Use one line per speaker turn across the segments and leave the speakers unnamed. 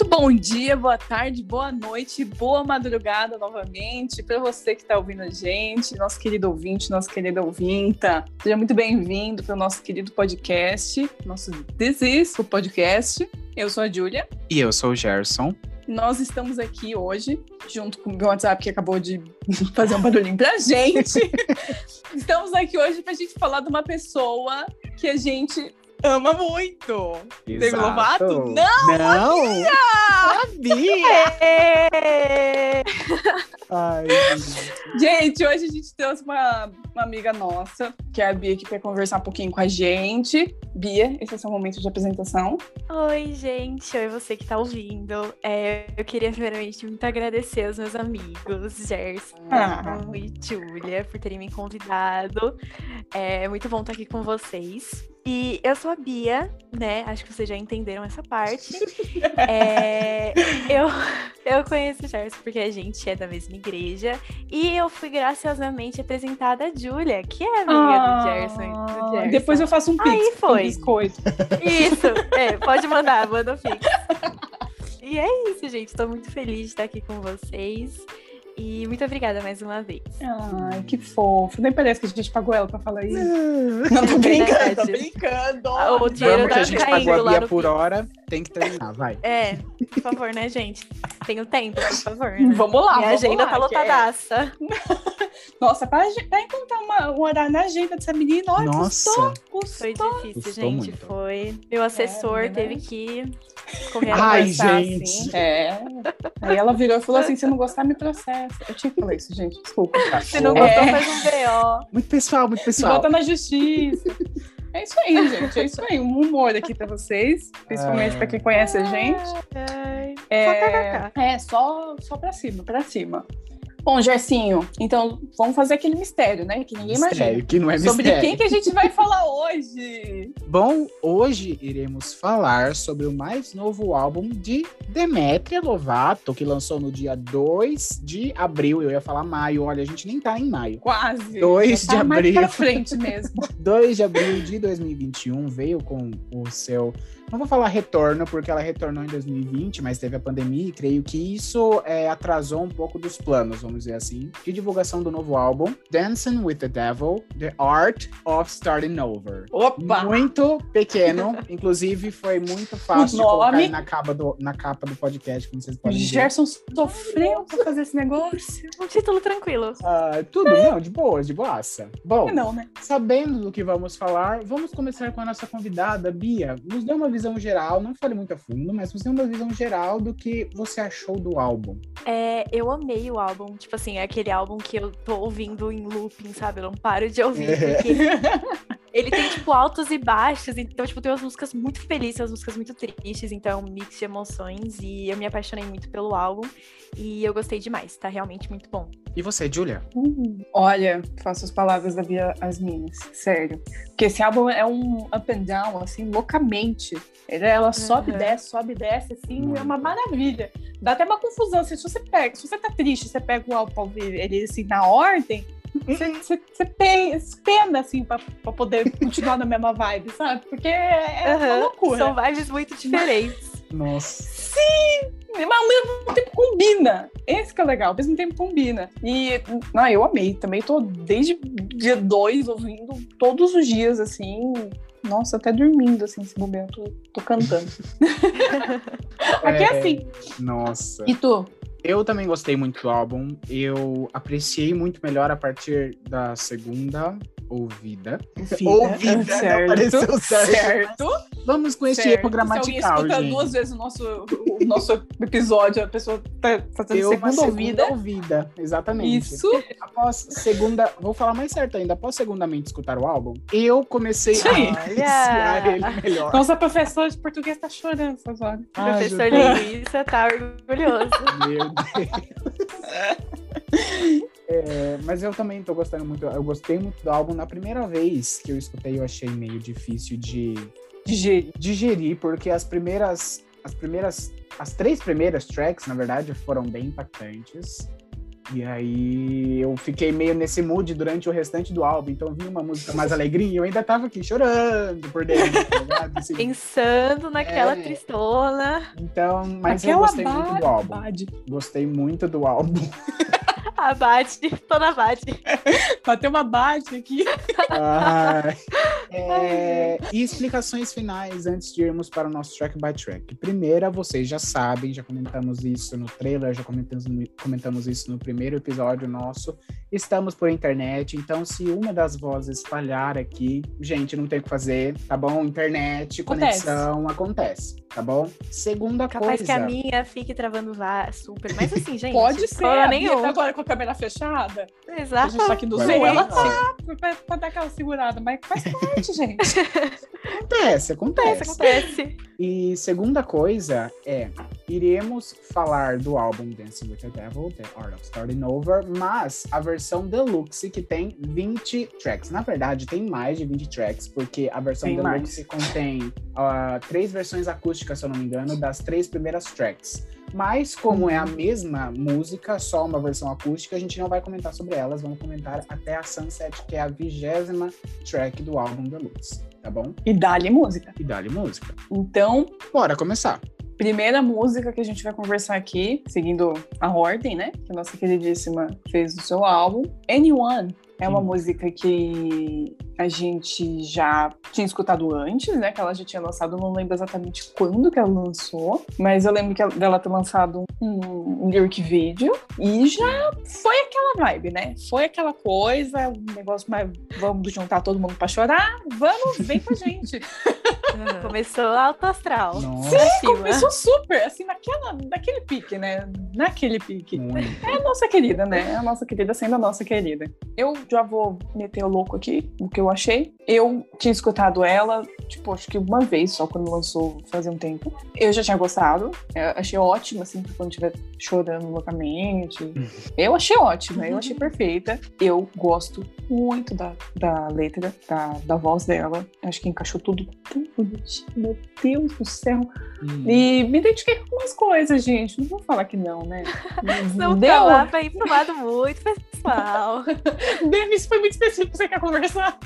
Muito bom dia, boa tarde, boa noite, boa madrugada novamente para você que está ouvindo a gente, nosso querido ouvinte, nossa querida ouvinta. Seja muito bem-vindo para o nosso querido podcast, nosso Desisco Podcast. Eu sou a Júlia.
E eu sou o Gerson.
Nós estamos aqui hoje, junto com o meu WhatsApp que acabou de fazer um barulhinho pra gente. estamos aqui hoje pra gente falar de uma pessoa que a gente ama muito. Demi Lovato? Não!
Não!
Sabia! Ai, gente, hoje a gente trouxe uma, uma amiga nossa, que é a Bia, que quer conversar um pouquinho com a gente. Bia, esse é o seu momento de apresentação.
Oi, gente. Oi, você que tá ouvindo. É, eu queria primeiramente muito agradecer aos meus amigos, Gerson ah. e Júlia, por terem me convidado. É muito bom estar aqui com vocês. E eu sou a Bia, né? Acho que vocês já entenderam essa parte. é, eu, eu conheço o Gerson porque a gente é da mesma igreja. E eu fui graciosamente apresentada a Júlia, que é amiga ah, do, Gerson, do, Gerson,
Depois eu faço um pix
Aí foi.
biscoito.
Isso, é, pode mandar, manda o pix. E é isso, gente. Estou muito feliz de estar aqui com vocês. E muito obrigada mais uma vez.
Ai, que fofo. Nem parece que a gente pagou ela pra falar isso. Não, tô brincando, tô brincando.
Ah, o dinheiro
Vamos
tá
que a gente pagou a Bia por hora, tem que terminar, vai.
É, por favor, né, gente? Tenho tempo, por favor. Né?
Vamos lá,
Minha
vamos
agenda
lá,
tá lotadaça.
É... Nossa, pra, pra encontrar uma, um horário na agenda dessa menina, olha,
Nossa.
custou, custou.
Foi difícil,
Custou
gente.
muito.
Foi. Meu assessor
É,
teve
né?
que correr
Ai.
Conversar,
gente.
assim. É. Aí ela virou e falou assim: se não gostar, me processa. Eu tinha que falar isso, gente. Desculpa.
Se não
É.
gostou, faz um BO.
Muito pessoal, muito pessoal.
bota na justiça. É isso aí, gente. É isso aí. Um humor aqui pra vocês. Principalmente
É.
pra quem conhece a gente.
Ai,
É,
Só
é só, só pra cima, pra cima. Bom, Gercinho, então vamos fazer aquele mistério, né? Que ninguém imagina.
Mistério, que não é
Sobre
mistério.
quem que a gente vai falar hoje?
Bom, hoje iremos falar sobre o mais novo álbum de Demetria Lovato, que lançou no dia 2 de abril. Eu ia falar maio, olha, a gente nem tá em maio.
Quase.
Dois
Já tá
de
mais
abril.
pra frente mesmo.
2 de abril de 2021 veio com o seu. Não vou falar retorno, porque ela retornou em 2020, mas teve a pandemia e creio que isso é, atrasou um pouco dos planos, vamos dizer assim, de divulgação do novo álbum, Dancing with the Devil: The Art of Starting Over.
Opa!
Muito pequeno, inclusive foi muito fácil de colocar na capa, do, na capa do podcast, como vocês podem ver.
Gerson sofreu pra fazer esse negócio.
Um título tranquilo.
Ah, tudo, não, de boas, de boaça. Bom,
Não, né?
Sabendo do que vamos falar, vamos começar com a nossa convidada, Bia. Nos dê uma visão geral, não fale muito a fundo, mas nos dê uma visão geral do que você achou do álbum.
É, eu amei o álbum. Tipo assim, é aquele álbum que eu tô ouvindo em looping, sabe? Eu não paro de ouvir. Porque ele tem, tipo, altos e baixos. Então, tipo, tem umas músicas muito felizes, umas músicas muito tristes. Então, é um mix de emoções. E eu me apaixonei muito pelo álbum. E eu gostei demais. Tá realmente muito bom.
E você, Julia?
Olha, faço as palavras da Bia as minhas, sério. Porque esse álbum é um up and down, assim, loucamente. Ele- Ela sobe e
Uhum.
desce, sobe e desce, assim, é uma maravilha. Dá até uma confusão. Se você pega, se você tá triste, você pega o álbum pra ouvir ele assim na ordem, você, você, você pe- pena, assim, pra, pra poder continuar na mesma vibe, sabe? Porque é é uma loucura.
São vibes muito diferentes.
Nossa.
Sim! Mas ao mesmo tempo combina. Esse que é legal, ao mesmo tempo combina. E ah, eu amei. Também tô desde dia 2 ouvindo todos os dias, assim. Nossa, até dormindo, assim, se bobear, eu tô, tô cantando. Aqui é assim.
Nossa.
E tu?
Eu também gostei muito do álbum. Eu apreciei muito melhor a partir da segunda ouvida. Ouvida,
certo.
apareceu certo.
certo.
Vamos com esse erro gramatical,
Se alguém escuta
gente.
duas vezes o nosso, o nosso episódio, a pessoa tá fazendo
Deu uma
segunda ouvida.
ouvida, exatamente.
Isso.
Após segunda, vou falar mais certo ainda, após segundamente escutar o álbum, eu comecei
Sim.
a apreciar ele melhor.
Nossa professora de português tá chorando essas horas.
O
Ai,
professor Linguiça tá orgulhoso.
Meu Deus. É, mas eu também tô gostando muito. Eu gostei muito do álbum. Na primeira vez que eu escutei, eu achei meio difícil de
Digerir.
digerir, porque as primeiras. As primeiras. As três primeiras tracks, na verdade, foram bem impactantes. E aí eu fiquei meio nesse mood durante o restante do álbum. Então vi uma música mais alegrinha e eu ainda tava aqui chorando por dentro, tá
assim, Pensando naquela é... tristona.
Então, mas Aquela eu gostei muito do álbum. Gostei muito do álbum.
Abate, tô na Abate.
Bateu uma bate aqui.
Ai. É, e explicações finais antes de irmos para o nosso track by track. Primeira, vocês já sabem, já comentamos isso no trailer, já comentamos, comentamos isso no primeiro episódio nosso. Estamos por internet, então se uma das vozes falhar aqui, gente, não tem o que fazer, tá bom? Internet, acontece. conexão, acontece, tá bom? Segunda
Capaz
coisa.
Capaz que a minha fique travando vá super, mas assim, gente.
Pode ser, a nenhum. Tá agora com a câmera fechada.
Exato. A
gente tá aqui do Zoom, ela tá pra, pra dar aquela segurada, mas faz parte, gente.
acontece, acontece.
Acontece.
E segunda coisa é, iremos falar do álbum Dancing with the Devil, The Art of Starting Over, mas a versão deluxe que tem 20 tracks. Na verdade, tem mais de 20 tracks, porque a versão tem deluxe mais. contém uh, três versões acústicas, se eu não me engano, das três primeiras tracks. Mas, como é a uhum. mesma música, só uma versão acústica, a gente não vai comentar sobre elas. Vamos comentar até a Sunset, que é a vigésima track do álbum Deluxe, tá bom?
E dá-lhe música.
E dá-lhe música.
Então.
Bora começar.
Primeira música que a gente vai conversar aqui, seguindo a ordem, né? Que a nossa queridíssima fez do seu álbum. Anyone é uma música que a gente já tinha escutado antes, né? Que ela já tinha lançado, não lembro exatamente quando que ela lançou, mas eu lembro que ela, dela ter lançado um, um lyric video e já foi aquela vibe, né? Foi aquela coisa, um negócio mais vamos juntar todo mundo para chorar, vamos, vem com a gente.
Começou alto astral.
Nossa. Sim, começou super, assim, naquela, naquele pique, né? Naquele pique. É a nossa querida, né? É a nossa querida sendo a nossa querida. Eu já vou meter o louco aqui, o que eu achei. Eu tinha escutado ela, tipo, acho que uma vez só quando lançou fazia um tempo. Eu já tinha gostado, eu achei ótima, assim, quando estiver chorando loucamente. Uhum. Eu achei ótima, eu achei perfeita. Eu gosto muito da, da letra, da, da voz dela. Acho que encaixou tudo tão bonitinho, meu Deus do céu. Hum. E me identifiquei com algumas coisas, gente. Não vou falar que não, né?
não Deu... falar pra ir pro lado muito pessoal.
Denis, foi muito específico, você quer conversar?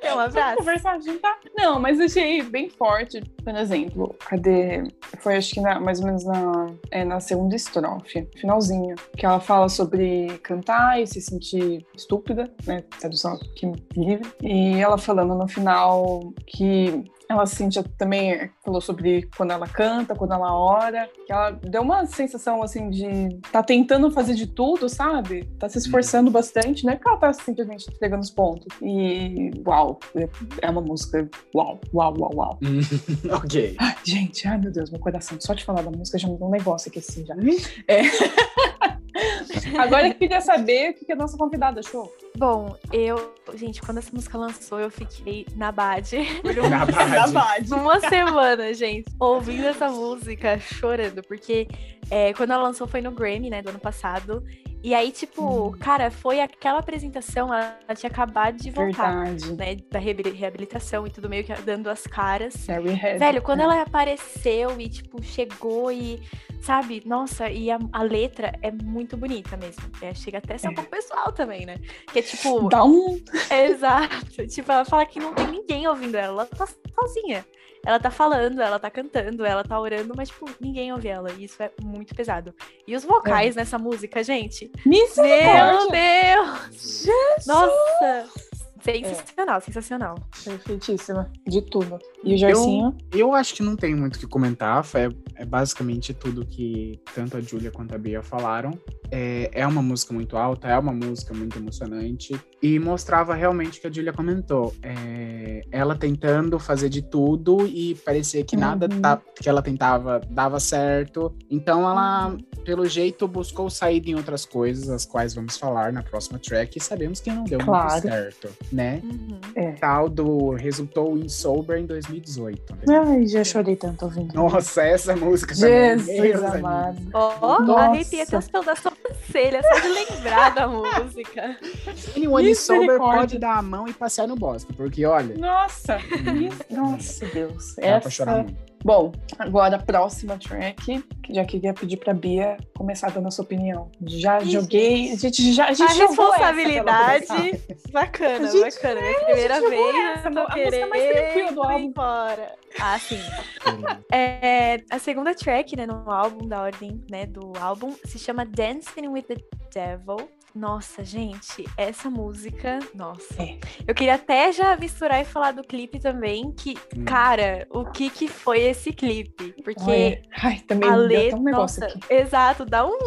Quer um abraço?
conversar, juntar? Não, mas achei bem forte. Por exemplo, cadê? Foi acho que na, mais ou menos na, é, na segunda estrofe, finalzinho, que ela fala sobre cantar e se sentir estúpida, né? Tradução aqui livre. E ela falando no final que ela sentia também falou sobre quando ela canta, quando ela ora, que ela deu uma sensação assim de tá tentando fazer de tudo, sabe? Tá se esforçando bastante, né? Que ela tá simplesmente pegando os pontos. E uau, é uma música uau, uau, uau, uau.
ok.
Ai, gente, ai meu Deus, meu coração, só de falar da música já me deu um negócio aqui assim já. É. Agora eu queria saber o que a nossa convidada achou.
Bom, eu, gente, quando essa música lançou, eu fiquei na Bad.
Na Bad.
Uma semana, gente, ouvindo essa música, chorando, porque é, quando ela lançou foi no Grammy, né, do ano passado. E aí, tipo, cara, foi aquela apresentação, ela, ela tinha acabado de voltar, Verdade. né, da reabilitação e tudo meio que dando as caras. Velho, quando ela apareceu e, tipo, chegou e sabe? Nossa, e a, a letra é muito bonita mesmo. É, chega até a ser um é. pouco pessoal também, né? Que é tipo.
Dá um.
Exato. Tipo, ela fala que não tem ninguém ouvindo ela, ela tá sozinha. Ela tá falando, ela tá cantando, ela tá orando, mas, tipo, ninguém ouve ela. E isso é muito pesado. E os vocais é. nessa música, gente. Meu Deus! Jesus! Nossa! Sensacional, é. sensacional.
Perfeitíssima. De tudo. E o Jorcinho?
Eu, eu acho que não tem muito o que comentar. É, é basicamente tudo que tanto a Julia quanto a Bia falaram. É, é uma música muito alta, é uma música muito emocionante. E mostrava realmente o que a Julia comentou. É, ela tentando fazer de tudo e parecia que nada uhum. tá, que ela tentava dava certo. Então ela, uhum. pelo jeito, buscou sair em outras coisas, as quais vamos falar na próxima track. E sabemos que não deu claro. muito certo, né?
Uhum.
É. Tal do resultou em Sober em 2018.
Ai, já chorei tanto ouvindo.
Nossa, essa música
Jesus também. Jesus amado.
Ó, oh, arrepiei até as pelos da sobrancelha só de lembrar da música.
Anyone Sober pode dar a mão e passear no bosque, porque olha.
Nossa! nossa, Deus. Essa...
pra chorar muito.
Bom, agora a próxima track, que já queria pedir pra Bia começar dando a sua opinião. Já Ih, joguei, a gente já a, gente
a responsabilidade. Bacana, gente, bacana. Minha primeira vez,
essa, tô a querendo mais tranquila do álbum.
embora. Ah, sim. é, a segunda track, né, no álbum, da ordem, né, do álbum, se chama Dancing with the Devil. Nossa, gente, essa música, nossa. É. Eu queria até já misturar e falar do clipe também, que, hum. cara, o que que foi esse clipe? Porque
Ai, também a letra, um negócio nossa, aqui.
exato, dá um,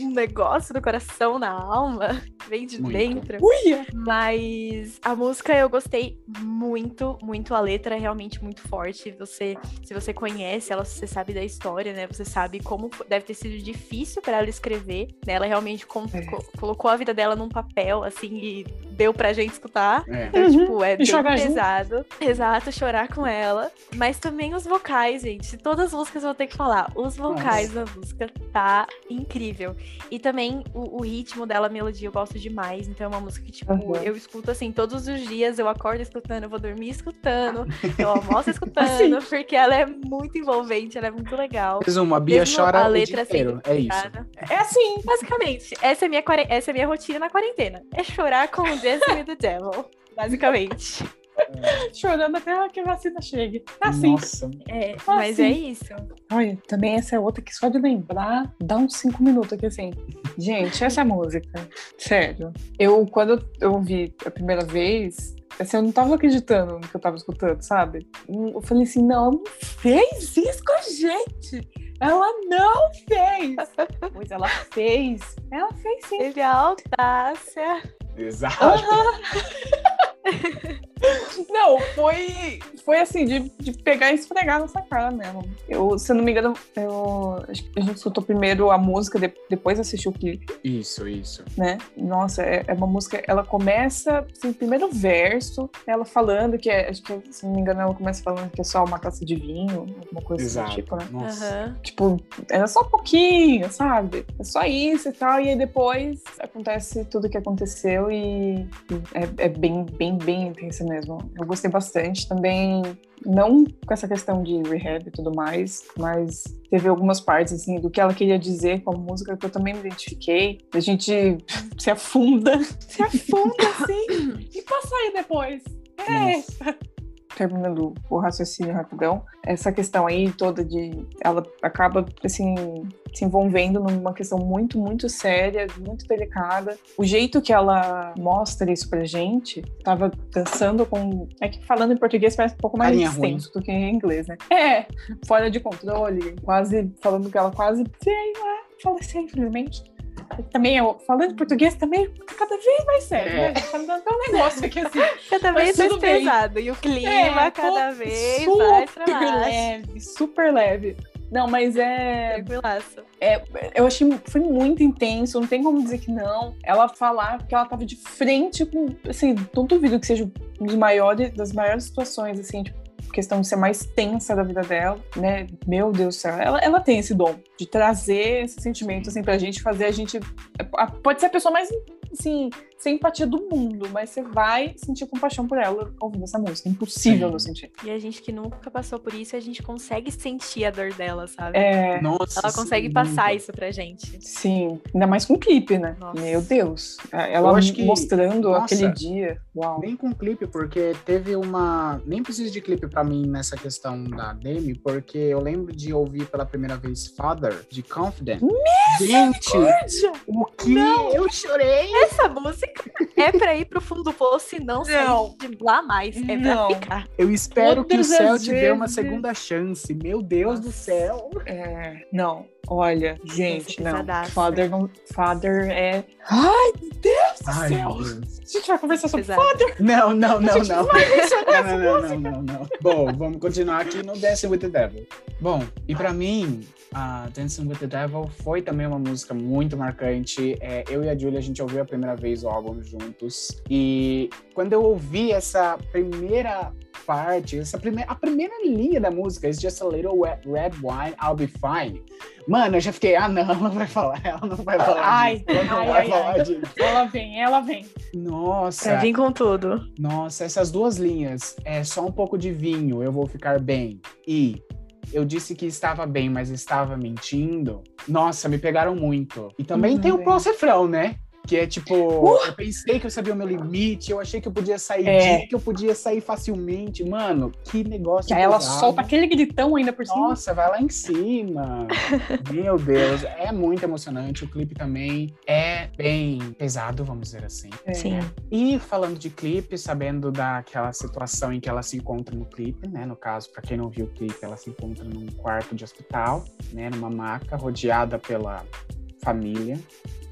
um, negócio no coração, na alma, vem de muito. dentro.
Uia!
Mas a música eu gostei muito, muito. A letra é realmente muito forte. Você, se você conhece ela, você sabe da história, né? Você sabe como deve ter sido difícil para ela escrever. Né? Ela realmente é. colocou a vida dela num papel, assim, e deu pra gente escutar. É. Então, uhum. tipo, é bem pesado. Junto. Exato, chorar com ela. Mas também os vocais, gente. Todas as músicas eu vou ter que falar. Os vocais Nossa. da música tá incrível. E também o, o, ritmo dela, a melodia, eu gosto demais. Então é uma música que, tipo, uhum. eu escuto assim todos os dias. Eu acordo escutando, eu vou dormir escutando, eu almoço escutando, assim. porque ela é muito envolvente, ela é muito legal.
Resumo, a Bia Mesmo chora a letra dia inteiro. É isso.
É assim, basicamente. Essa é minha, essa é minha rotina na quarentena. É chorar com o Dancing do Devil, basicamente.
É. Chorando até que a vacina chegue. É assim.
Nossa.
É, mas é assim. isso.
Olha, também essa é outra que só de lembrar, dá uns cinco minutos aqui assim. Gente, essa é música. Sério. Eu, quando eu ouvi a primeira vez, assim, eu não tava acreditando no que eu tava escutando, sabe? Eu falei assim, não, não fez isso com a gente. Ela não fez! pois ela fez. Ela fez sim.
Teve a audácia.
Exato.
Não, foi, foi assim, de, de pegar e esfregar nessa cara mesmo. Eu, se eu não me engano, eu, a gente escutou primeiro a música, de, depois assistiu o clipe.
Isso, isso.
Né? Nossa, é, é, uma música, ela começa, assim, primeiro verso, ela falando que, é, acho que, se não me engano, ela começa falando que é só uma taça de vinho, alguma coisa
Exato.
assim, tipo, né?
Nossa.
Uhum. Tipo, era só um pouquinho, sabe? É só isso e tal, e aí depois acontece tudo o que aconteceu e, e é, é bem, bem, bem intensa mesmo. Eu gostei bastante também, não com essa questão de rehab e tudo mais, mas teve algumas partes assim do que ela queria dizer com a música que eu também me identifiquei. A gente se afunda, se afunda assim e passa aí depois. É terminando o raciocínio rapidão, essa questão aí toda de ela acaba assim se envolvendo numa questão muito, muito séria, muito delicada. O jeito que ela mostra isso pra gente, tava dançando com. É que falando em português parece um pouco mais extenso do que em inglês, né? É, fora de controle, quase falando que ela quase, sei lá, faleceu, infelizmente também, eu, falando português também, cada vez mais sério, é. né? Tá um negócio aqui assim.
Cada vez mais pesado. E o clima é, cada vez mais
Super leve, super leve. Não, mas é.
Tranquilaço.
É, eu achei foi muito intenso, não tem como dizer que não. Ela falar que ela tava de frente com. Assim, não duvido que seja um dos maiores, das maiores situações, assim, tipo, questão de ser mais tensa da vida dela, né? Meu Deus do céu, ela, ela tem esse dom de trazer esse sentimento assim pra gente, fazer a gente. Pode ser a pessoa mais assim, sem empatia do mundo, mas você vai sentir compaixão por ela ouvindo essa música. É impossível Sim. não sentir.
E a gente que nunca passou por isso, a gente consegue sentir a dor dela, sabe?
É.
Nossa,
ela consegue sim, passar isso pra gente.
Sim, ainda mais com clipe, né? Nossa. Meu Deus. Ela mostrando nossa, aquele dia. Uau.
Nem com clipe, porque teve uma. Nem precisa de clipe pra mim nessa questão da Demi, porque eu lembro de ouvir pela primeira vez Father, de Confident.
Gente,
o que Não. eu chorei
essa música é pra ir pro fundo do poço e não, não. sair de lá mais. É não. pra ficar.
Eu espero Todas que o céu te dê uma segunda chance. Meu Deus Nossa. do céu.
É, não. Olha, gente, não. Father, não. Father é. Ai, meu Deus do Ai, céu! Deus. A gente vai conversar sobre Pesado. Father?
Não, não, não, não. Não, não, não, não, não, Bom, vamos continuar aqui no Dancing with the Devil. Bom, e pra mim, a Dancing with the Devil foi também uma música muito marcante. É, eu e a Julia, a gente ouviu a primeira vez o álbum juntos. E quando eu ouvi essa primeira parte, essa primeira, a primeira linha da música, It's Just a Little Red Wine, I'll Be Fine. Mano, eu já fiquei, ah, não, ela não vai falar, ela não vai falar.
Ai, disso, ela não ai, vai ai, falar ai. disso. Ela vem, ela vem.
Nossa.
Vai vir com tudo.
Nossa, essas duas linhas, é só um pouco de vinho, eu vou ficar bem. E Eu disse que estava bem, mas estava mentindo. Nossa, me pegaram muito. E também uhum, tem o pós-refrão, né? Que é tipo, uh! eu pensei que eu sabia o meu limite, eu achei que eu podia sair é. de, que eu podia sair facilmente. Mano, que negócio. Que
aí ela solta aquele gritão ainda por cima.
Nossa, vai lá em cima. meu Deus, é muito emocionante. O clipe também é bem pesado, vamos dizer assim.
É. Sim.
E falando de clipe, sabendo daquela situação em que ela se encontra no clipe, né? No caso, para quem não viu o clipe, ela se encontra num quarto de hospital, né? Numa maca, rodeada pela família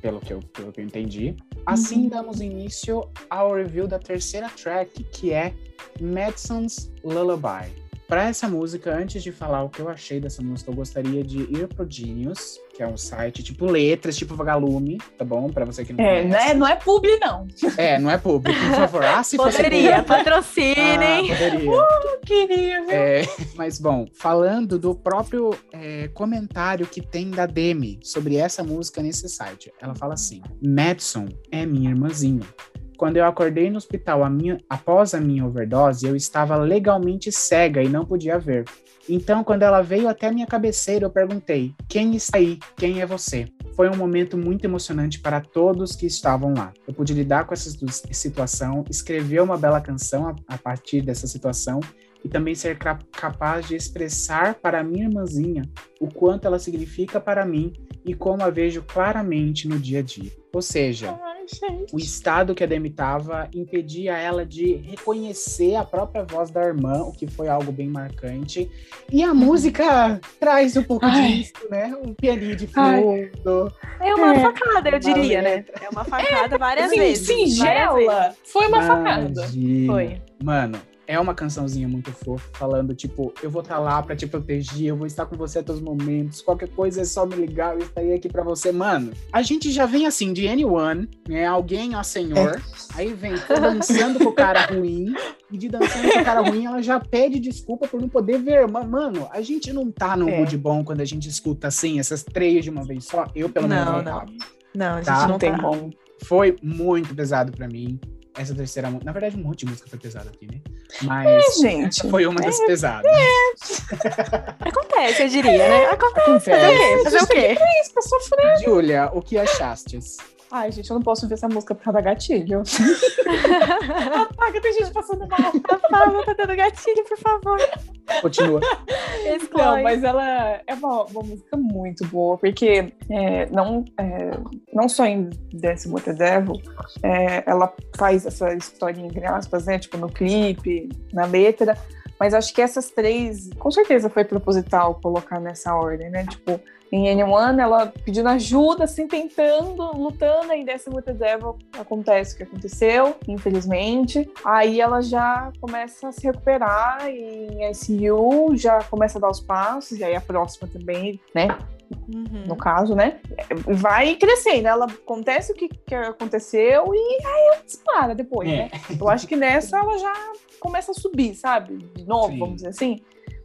pelo que eu, pelo que eu entendi. Assim uhum. damos início ao review da terceira track, que é Madison's Lullaby. Para essa música, antes de falar o que eu achei dessa música, eu gostaria de ir pro Genius, que é um site tipo letras, tipo vagalume, tá bom? Para você que não
é, conhece. Não é, não é publi, não.
É, não é publi, por favor. Ah, se
poderia, patrocinem.
Ah, poderia.
Uh, queria, viu?
É, mas, bom, falando do próprio é, comentário que tem da Demi sobre essa música nesse site, ela fala assim, Madison é minha irmãzinha. Quando eu acordei no hospital a minha, após a minha overdose, eu estava legalmente cega e não podia ver. Então, quando ela veio até minha cabeceira, eu perguntei: Quem está aí? Quem é você? Foi um momento muito emocionante para todos que estavam lá. Eu pude lidar com essa situação, escrever uma bela canção a, a partir dessa situação e também ser capaz de expressar para a minha irmãzinha o quanto ela significa para mim e como a vejo claramente no dia a dia. Ou seja,
gente.
O estado que a Demi estava impedia ela de reconhecer a própria voz da irmã, o que foi algo bem marcante. E a música traz um pouco Ai. disso, né? Um pianinho de fundo.
É uma é, facada, eu diria, né? É uma facada várias vezes.
Singela.
Várias
vezes. Foi uma Imagina. facada.
Foi.
Mano, é uma cançãozinha muito fofa, falando, tipo, eu vou estar tá lá para te proteger, eu vou estar com você a todos os momentos, qualquer coisa é só me ligar, eu estarei aqui para você. Mano, a gente já vem assim, de anyone, né? Alguém, ó senhor, é. aí vem dançando com o cara ruim, e de dançando com o cara ruim, ela já pede desculpa por não poder ver. Mas, mano, a gente não tá no é. mood bom quando a gente escuta assim, essas três de uma vez só. Eu, pelo menos,
não. Não, não a gente tá? não tem tá. como.
Foi muito pesado para mim essa terceira Na verdade, um monte de música foi pesada aqui, né? Mas
é, gente,
foi uma das
é,
pesadas.
É. Acontece, eu diria, né? Acontece. Acontece. Fazer o quê? Fazer o quê?
Isso, pra sofrer.
Júlia, o que achaste?
Ai, gente, eu não posso ver essa música por causa da gatilho. Apaga, tem gente passando mal.
Apaga, tá dando gatilho, por favor.
Continua.
Não, mas ela é uma, uma música muito boa, porque é, não, é, não só em Dance with the Devil, é, ela faz essa historinha, entre aspas, né? Tipo, no clipe, na letra, mas acho que essas três, com certeza foi proposital colocar nessa ordem, né? Tipo, em N1, ela pedindo ajuda, assim, tentando, lutando, aí dessa with the Devil acontece o que aconteceu, infelizmente. Aí ela já começa a se recuperar em SU, já começa a dar os passos, e aí a próxima também, né? Uhum. No caso, né? Vai crescendo. Ela acontece o que, que aconteceu e aí ela dispara depois, é. né? Eu acho que nessa ela já começa a subir, sabe? De novo, Sim. vamos dizer assim.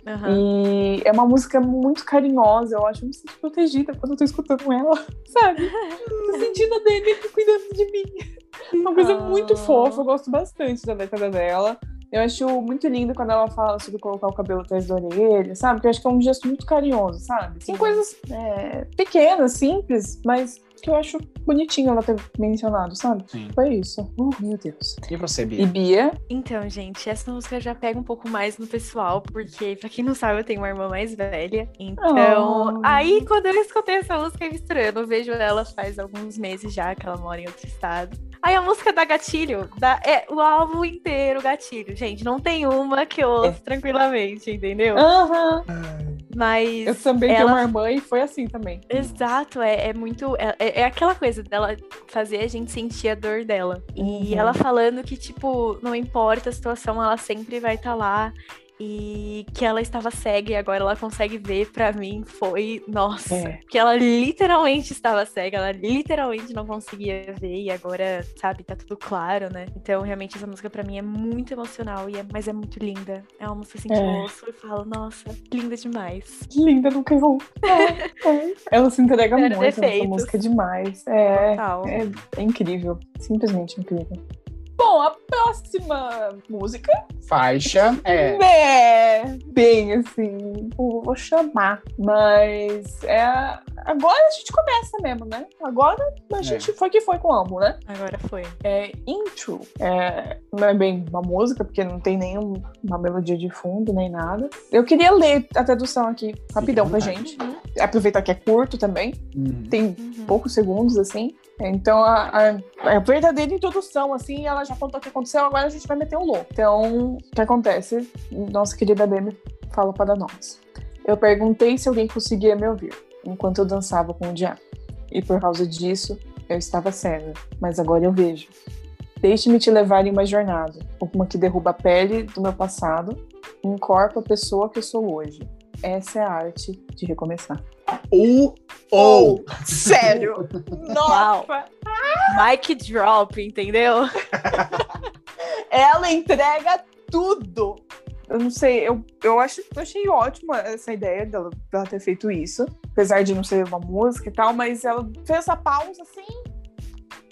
Uhum. E é uma música muito carinhosa, eu acho. Eu me sinto protegida quando eu tô escutando ela, sabe? tô sentindo a dele cuidando de mim. Uma coisa muito fofa, eu gosto bastante da letra dela. Eu acho muito lindo quando ela fala sobre colocar o cabelo atrás da orelha, sabe? Porque eu acho que é um gesto muito carinhoso, sabe? São coisas é, pequenas, simples, mas que eu acho bonitinho ela ter mencionado, sabe? Sim. Foi isso. Oh, meu Deus.
E você, Bia?
E Bia?
Então, gente, essa música já pega um pouco mais no pessoal, porque, pra quem não sabe, eu tenho uma irmã mais velha. Então, oh. aí quando eu escutei essa música misturando, eu vejo ela faz alguns meses já que ela mora em outro estado. Aí a música da gatilho, da, é o álbum inteiro gatilho. Gente, não tem uma que eu ouço é. tranquilamente, entendeu?
Aham. Uhum.
Mas.
Eu também ela... tenho uma irmã e foi assim também.
Exato, é, é muito. É, é, é aquela coisa dela fazer a gente sentir a dor dela. Uhum. E ela falando que, tipo, não importa a situação, ela sempre vai estar tá lá e que ela estava cega e agora ela consegue ver, para mim foi, nossa, é. que ela literalmente estava cega, ela literalmente não conseguia ver e agora, sabe, tá tudo claro, né? Então, realmente essa música para mim é muito emocional e é, mas é muito linda. É uma música assim que é. eu ouço e falo, nossa, linda demais.
Linda nunca vou. É, é. Ela se entrega muito, defeitos. essa música demais. É, é, é incrível, simplesmente incrível. Bom, a próxima música.
Faixa, é.
É, bem assim, vou chamar. Mas é. Agora a gente começa mesmo, né? Agora a é. gente foi que foi com o álbum, né?
Agora foi.
É Intro. É, não é bem uma música, porque não tem nenhuma melodia de fundo, nem nada. Eu queria ler a tradução aqui, rapidão pra gente. Uhum. Aproveitar que é curto também. Uhum. Tem uhum. poucos segundos, assim. Então, a, a, a, verdadeira introdução, assim, ela já contou o que aconteceu, agora a gente vai meter o louco. Então, o que acontece? Nossa querida Bemi fala para nós. Eu perguntei se alguém conseguia me ouvir, enquanto eu dançava com o diabo. E por causa disso, eu estava cega. Mas agora eu vejo. Deixe-me te levar em uma jornada, uma que derruba a pele do meu passado e encorpa a pessoa que eu sou hoje. Essa é a arte de recomeçar.
O ou.
Sério. Nossa.
Mic drop, entendeu?
Ela entrega tudo. Eu não sei, eu, eu, acho, eu achei ótima essa ideia dela, dela ter feito isso. Apesar de não ser uma música e tal, mas ela fez essa pausa assim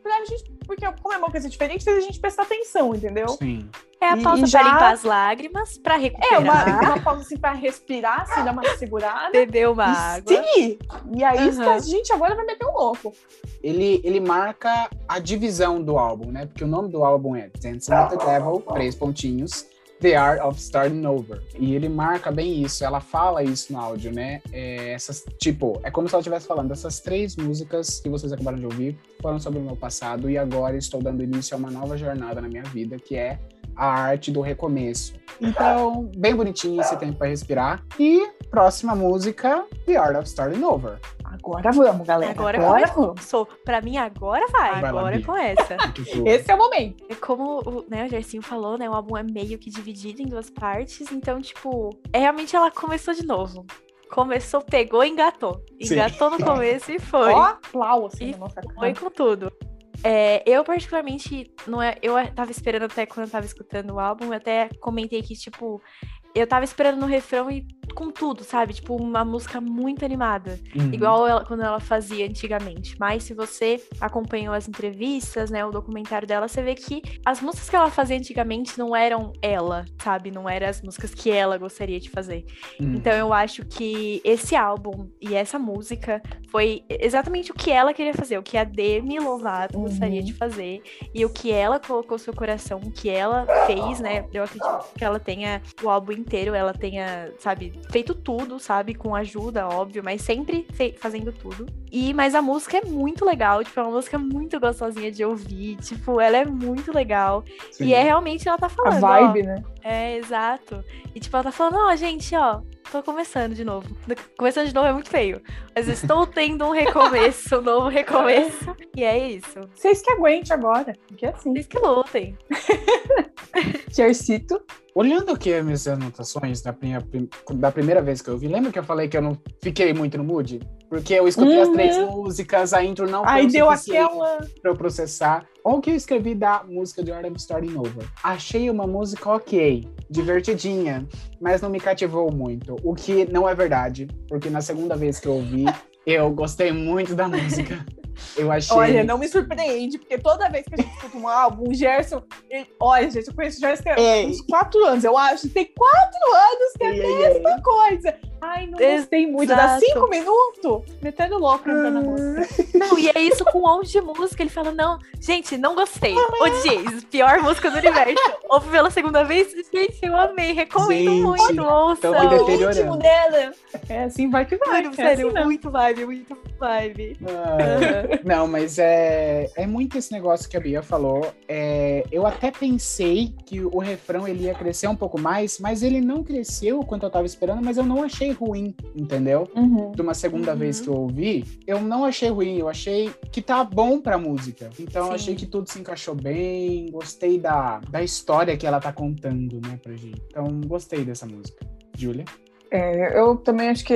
pra gente porque como é uma coisa diferente, fez a gente prestar atenção, entendeu?
Sim.
É a pausa já... pra limpar as lágrimas, pra recuperar.
É, uma, uma pausa assim pra respirar, assim, dar uma segurada.
Beber uma e água.
Sim! E aí uhum. a gente agora vai meter um louco.
Ele, ele marca a divisão do álbum, né? Porque o nome do álbum é Dancing with the Devil, três pontinhos. The Art of Starting Over. E ele marca bem isso, ela fala isso no áudio, né? É, essas, tipo, é como se ela estivesse falando, essas três músicas que vocês acabaram de ouvir foram sobre o meu passado e agora estou dando início a uma nova jornada na minha vida, que é a arte do recomeço. Então, bem bonitinho esse tempo para respirar. E próxima música, The Art of Starting Over.
Agora vamos, galera.
Agora, agora começou. Pra mim, agora vai. vai agora lá, começa.
Esse é o momento.
É como o, né, o Gersinho falou, né? O álbum é meio que dividido em duas partes. Então, tipo, é, realmente ela começou de novo. Começou, pegou e engatou. Engatou Sim. no começo e foi.
Ó, aplauso assim,
e nossa Foi com tudo. É, eu, particularmente, não é, eu tava esperando até quando eu tava escutando o álbum, eu até comentei que, tipo, eu tava esperando no refrão e com tudo, sabe? Tipo, uma música muito animada. Uhum. Igual ela, quando ela fazia antigamente. Mas se você acompanhou as entrevistas, né, o documentário dela, você vê que as músicas que ela fazia antigamente não eram ela, sabe? Não eram as músicas que ela gostaria de fazer. Uhum. Então eu acho que esse álbum e essa música foi exatamente o que ela queria fazer, o que a Demi Lovato uhum. gostaria de fazer e o que ela colocou seu coração, o que ela fez, né? Eu acredito que ela tenha o álbum inteiro, ela tenha, sabe, feito tudo, sabe? Com ajuda, óbvio, mas sempre fazendo tudo. E, mas a música é muito legal, tipo, é uma música muito gostosinha de ouvir, tipo, ela é muito legal. Sim. E é realmente ela tá falando.
A vibe,
ó,
né?
É, exato. E tipo, ela tá falando, ó, oh, gente, ó, tô começando de novo. Começando de novo é muito feio. Mas estou tendo um recomeço, um novo recomeço. E é isso.
Vocês que aguentem agora. Que é assim.
Vocês que lutem.
Jercito.
Olhando aqui as minhas anotações da, minha, da primeira vez que eu vi, lembra que eu falei que eu não fiquei muito no mood? Porque eu escutei uhum. as três uhum. músicas, a intro não foi
Aí deu aquela.
Pra eu processar. Olha o que eu escrevi da música de of Starting Over. Achei uma música ok, divertidinha, mas não me cativou muito. O que não é verdade, porque na segunda vez que eu ouvi, eu gostei muito da música. Eu achei.
Olha, não me surpreende, porque toda vez que a gente escuta um álbum, o Gerson. Ele... Olha, gente, eu conheço o Gerson há uns quatro anos, eu acho. Tem quatro anos que é a mesma coisa. Ai, não gostei muito. Dá cinco minutos, metendo louco cantando a música.
Não, e é isso com um monte de música. Ele fala: não, gente, não gostei. Odiei. Pior música do universo. Ouve pela segunda vez. Gente, eu amei. Recomendo gente, muito. Ouça.
O último dela. É assim, vai que vai.
Mano, é sério, assim, muito vibe, muito vibe.
Ah, não, mas é, é muito esse negócio que a Bia falou. É, eu até pensei que o refrão ele ia crescer um pouco mais, mas ele não cresceu quanto eu tava esperando, mas eu não achei ruim, entendeu? Uhum. De uma segunda uhum. vez que eu ouvi, eu não achei ruim, eu achei que tá bom pra música. Então eu achei que tudo se encaixou bem, gostei da, da história que ela tá contando, né, pra gente. Então gostei dessa música. Julia?
É, eu também acho que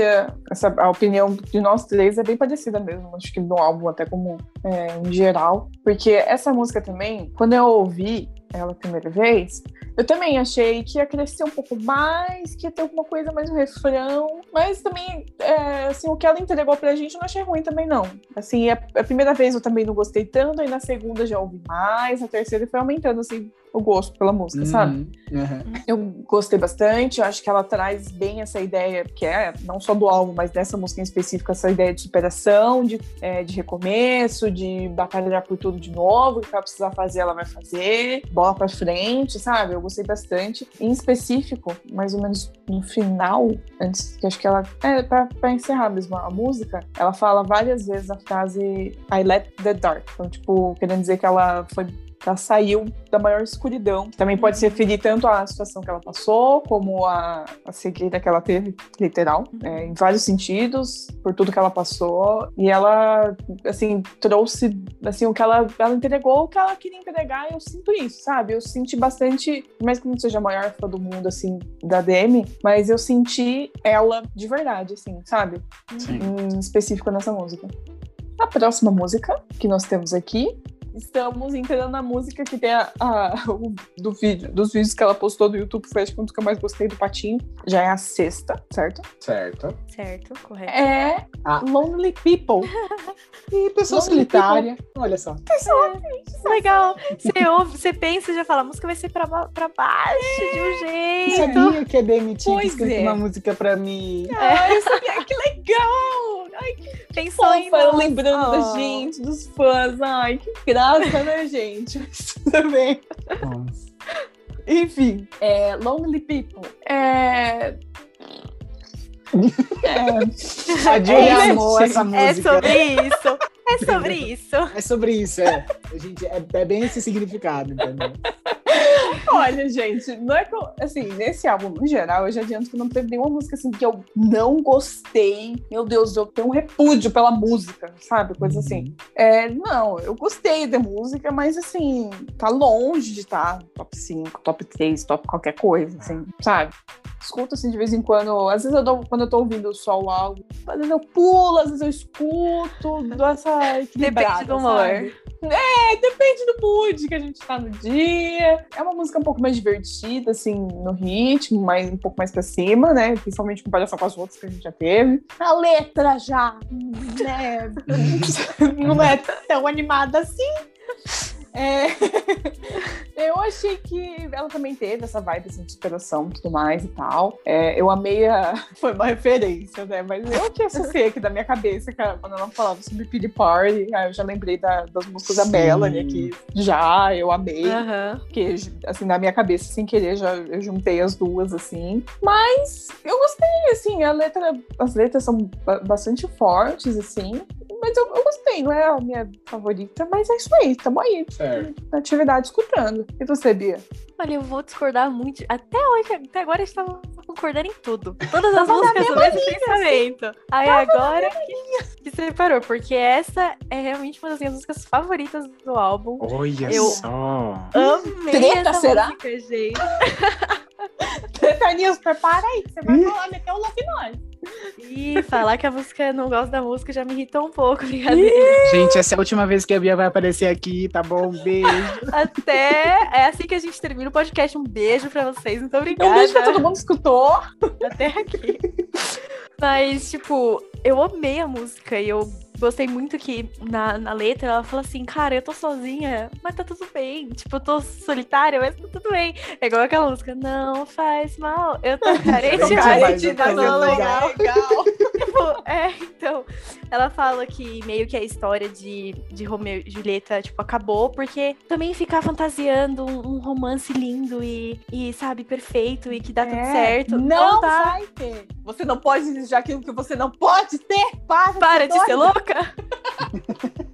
essa, a opinião de nós três é bem parecida mesmo, acho que no álbum até como é, em geral, porque essa música também, quando eu ouvi, ela a primeira vez, eu também achei que ia crescer um pouco mais, que ia ter alguma coisa mais no refrão. Mas também, é, assim, o que ela entregou pra gente eu não achei ruim também, não. Assim, a, a, primeira vez eu também não gostei tanto, aí na segunda já ouvi mais, na terceira foi aumentando, assim, o gosto pela música, uhum, sabe? Uhum. Eu gostei bastante, eu acho que ela traz bem essa ideia, que é não só do álbum, mas dessa música em específico, essa ideia de superação, de, é, de recomeço, de batalhar por tudo de novo, o que ela precisar fazer, ela vai fazer, bola pra frente, sabe? Eu gostei bastante. Em específico, mais ou menos no final, antes, que acho que ela. É, pra, pra encerrar mesmo a música, ela fala várias vezes a frase I let the dark. Então, tipo, querendo dizer que ela foi ela saiu da maior escuridão, também pode se referir tanto à situação que ela passou, como a, a cegueira que ela teve, literal, é, em vários sentidos, por tudo que ela passou. E ela, assim, trouxe, assim, o que ela, ela entregou, o que ela queria entregar, e eu sinto isso, sabe? Eu senti bastante, mais que não seja a maior fã do mundo, assim, da Demi, mas eu senti ela de verdade, assim, sabe? Sim. Em específico nessa música. A próxima música que nós temos aqui estamos entrando na música que tem a, a o, do vídeo, dos vídeos que ela postou do YouTube, foi acho que um dos que eu mais gostei do Patinho. Já é a sexta, certo?
Certo.
Certo, correto.
É a Lonely People.
e pessoa solitária. Olha só.
Pessoa é. Legal. Você ouve, você pensa e já fala, a música vai ser pra, pra baixo, é. de um jeito.
Sabia que a Demi tinha escrito é. uma música pra mim.
Ah, eu sabia, que legal! Ai, que Pensou em lembrando oh. da gente, dos fãs. Ai, que graça, né, gente? Tudo bem. Nossa. Enfim, é, Lonely People. É...
É. A Julia é, amou essa música.
É sobre isso. É sobre isso.
É sobre isso, é. Gente, é, é bem esse significado, entendeu?
Olha, gente, não é que eu, assim, nesse álbum, no geral, eu já adianto que não teve nenhuma música assim que eu não gostei. Meu Deus, eu tenho um repúdio pela música, sabe? Coisa assim. Uhum. É, não, eu gostei da música, mas assim, tá longe de estar tá top 5, top 3, top qualquer coisa, assim, sabe? Escuto assim de vez em quando. Às vezes eu dou, quando eu tô ouvindo só o álbum, às vezes eu pulo, às vezes eu escuto, dou essa
Depende do humor. Sabe?
É, depende do mood que a gente tá no dia. É uma música um pouco mais divertida, assim, no ritmo, mas um pouco mais pra cima, né? Principalmente em comparação com as outras que a gente já teve. A letra já, né? não é tão animada assim. É... eu achei que ela também teve essa vibe assim, de superação e tudo mais e tal. É, eu amei a. Foi uma referência, né? Mas eu que associei aqui da minha cabeça, cara, quando ela falava sobre Pity Party, aí eu já lembrei da, das músicas Sim. da Melanie aqui. Já, eu amei. Uhum. Porque, assim, na minha cabeça, sem querer, já eu juntei as duas, assim. Mas eu gostei, assim, a letra, as letras são bastante fortes, assim. Mas eu, eu, gostei, não é a minha favorita, mas é isso aí, tamo aí. Certo. Na atividade escutando. E você, Bia?
Olha, eu vou discordar muito. Até hoje, até agora a gente tava concordando em tudo. Todas as músicas do mesmo pensamento. Assim. Aí tava agora que, que separou, porque essa é realmente uma das minhas músicas favoritas do álbum.
Olha eu só.
Amei Treta, essa será? música, gente.
Treta News, prepara aí, você vai falar, meter o Love Noise.
E falar que a música não gosta da música já me irritou um pouco, brincadeira.
Gente, essa é a última vez que a Bia vai aparecer aqui, tá bom? Um beijo.
Até é assim que a gente termina o podcast. Um beijo pra vocês, muito obrigada.
Um beijo pra todo mundo que escutou.
Até aqui. Mas, tipo, eu amei a música e eu gostei muito que na, na letra ela fala assim, cara, eu tô sozinha, mas tá tudo bem. Tipo, eu tô solitária, mas tá tudo bem. É igual aquela música, não faz mal, eu tô carente, carente, tá legal. legal. Tipo, é, então, ela fala que meio que a história de, de Romeu e Julieta, tipo, acabou, porque também ficar fantasiando um, um romance lindo e, e, sabe, perfeito e que dá é, tudo certo.
Não, não tá. vai ter. Você não pode desejar aquilo que você não pode ter. Para,
Para de, de ser louca.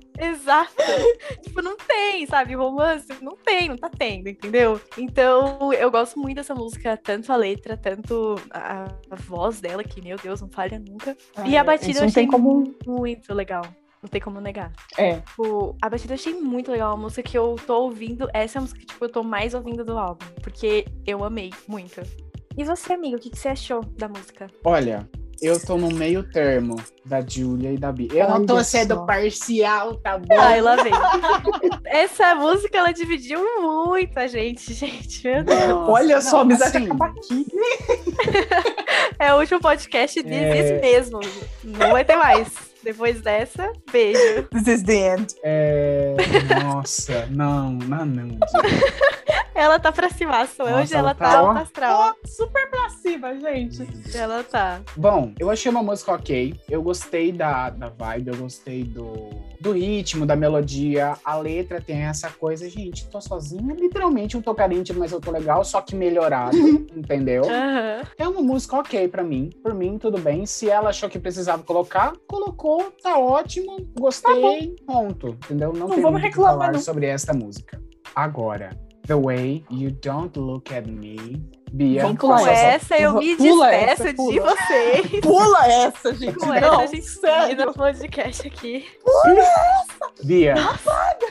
Exato. tipo, não tem, sabe? Romance, não tem, não tá tendo, entendeu? Então, eu gosto muito dessa música, tanto a letra, tanto a, a voz dela, que, meu Deus, não falha nunca. Ah, e a batida eu achei como... muito legal. Não tem como negar.
É.
Tipo, a batida eu achei muito legal. A música que eu tô ouvindo, essa é a música que tipo, eu tô mais ouvindo do álbum. Porque eu amei muito. E você, amigo, o que, que você achou da música?
Olha, eu tô no meio termo da Julia e da Bia. Eu não tô
Olha
sendo
só.
parcial, tá bom?
Ai, lá vem. Essa música, ela dividiu muita gente, gente. Meu Deus.
Olha
Não,
só, a amizade
assim,
acaba aqui.
É o último podcast desse
É.
mesmo. Não vai ter mais. Depois dessa, beijo.
This is the end.
É... Nossa, não, não, não.
Ela tá pra cima. Hoje
Nossa,
ela
ela
tá
tá,
astral.
Super pra cima, gente.
Ela tá.
Bom, eu achei uma música ok. Eu gostei da, da vibe, eu gostei do, do ritmo, da melodia. A letra tem essa coisa, gente, tô sozinha. Literalmente um tô carente, mas eu tô legal, só que melhorado, entendeu?
Aham.
É uma música ok pra mim. Por mim, tudo bem. Se ela achou que precisava colocar, colocou, tá ótimo, gostei, ponto. Entendeu? Não,
Não
tem
vamos reclamar,
falar
não.
sobre esta música. Agora, The Way You Don't Look at Me, Bia.
Vamos
Com
pular
faça-
essa, eu me
Pula
despeço
essa,
de
pula.
vocês.
Pula essa, gente.
Com essa, a gente termina o podcast aqui.
Bia,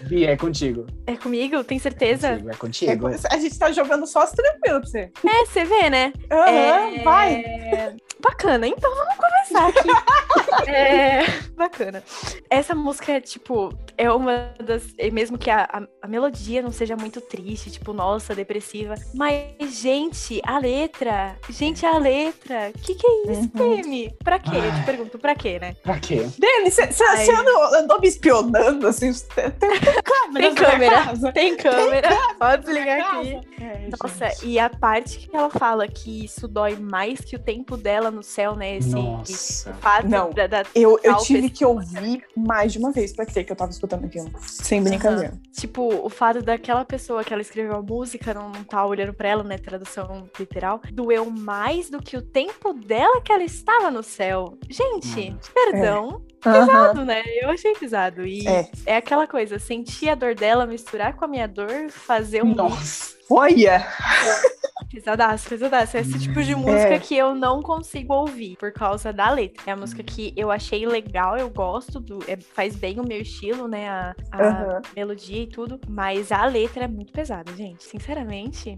Bia, é contigo.
É comigo? Tem certeza?
Contigo, é contigo.
A gente tá jogando só as tranquilas pra você.
É, você vê, né?
Aham,
É,
vai.
Bacana, então vamos começar aqui. É, bacana. Essa música é, tipo, é uma das. é Mesmo que a, a, a melodia não seja muito triste, tipo, nossa, depressiva. Mas, gente, a letra. Gente, a letra. Que que é isso,
Uhum.
Pra quê? Eu te
Ai.
pergunto, pra quê, né?
Pra quê?
Dani, você
Ai.
andou, andou me espionando, assim? Tem, tem câmera
Tem câmera. Tem câmera. Pode desligar
na
aqui.
É,
Nossa,
gente.
e a parte que ela fala que isso dói mais que o tempo dela no céu, né? Esse
Nossa.
Não.
da, da-
Eu, eu tive que ouvir mais de uma vez pra crer que eu tava escutando aquilo. Sem brincadeira.
Tipo, o fato daquela pessoa que ela escreveu a música não, não tá olhando pra ela, né? Tradução literal. Doeu mais do que o tempo dela que ela estava no céu. Gente,
Hum.
perdão.
Aham.
Pesado, né? Eu achei pesado. E
É.
é. aquela coisa, sentir a dor dela, misturar com a minha dor, fazer um
Nossa.
Olha!
Pesadaço, pesadaço. Esse tipo de música que eu não consigo ouvir por causa da letra. É a música que eu achei legal, eu gosto, do, é- faz bem o meu estilo, né? A, a
Aham.
melodia e tudo. Mas a letra é muito pesada, gente. Sinceramente,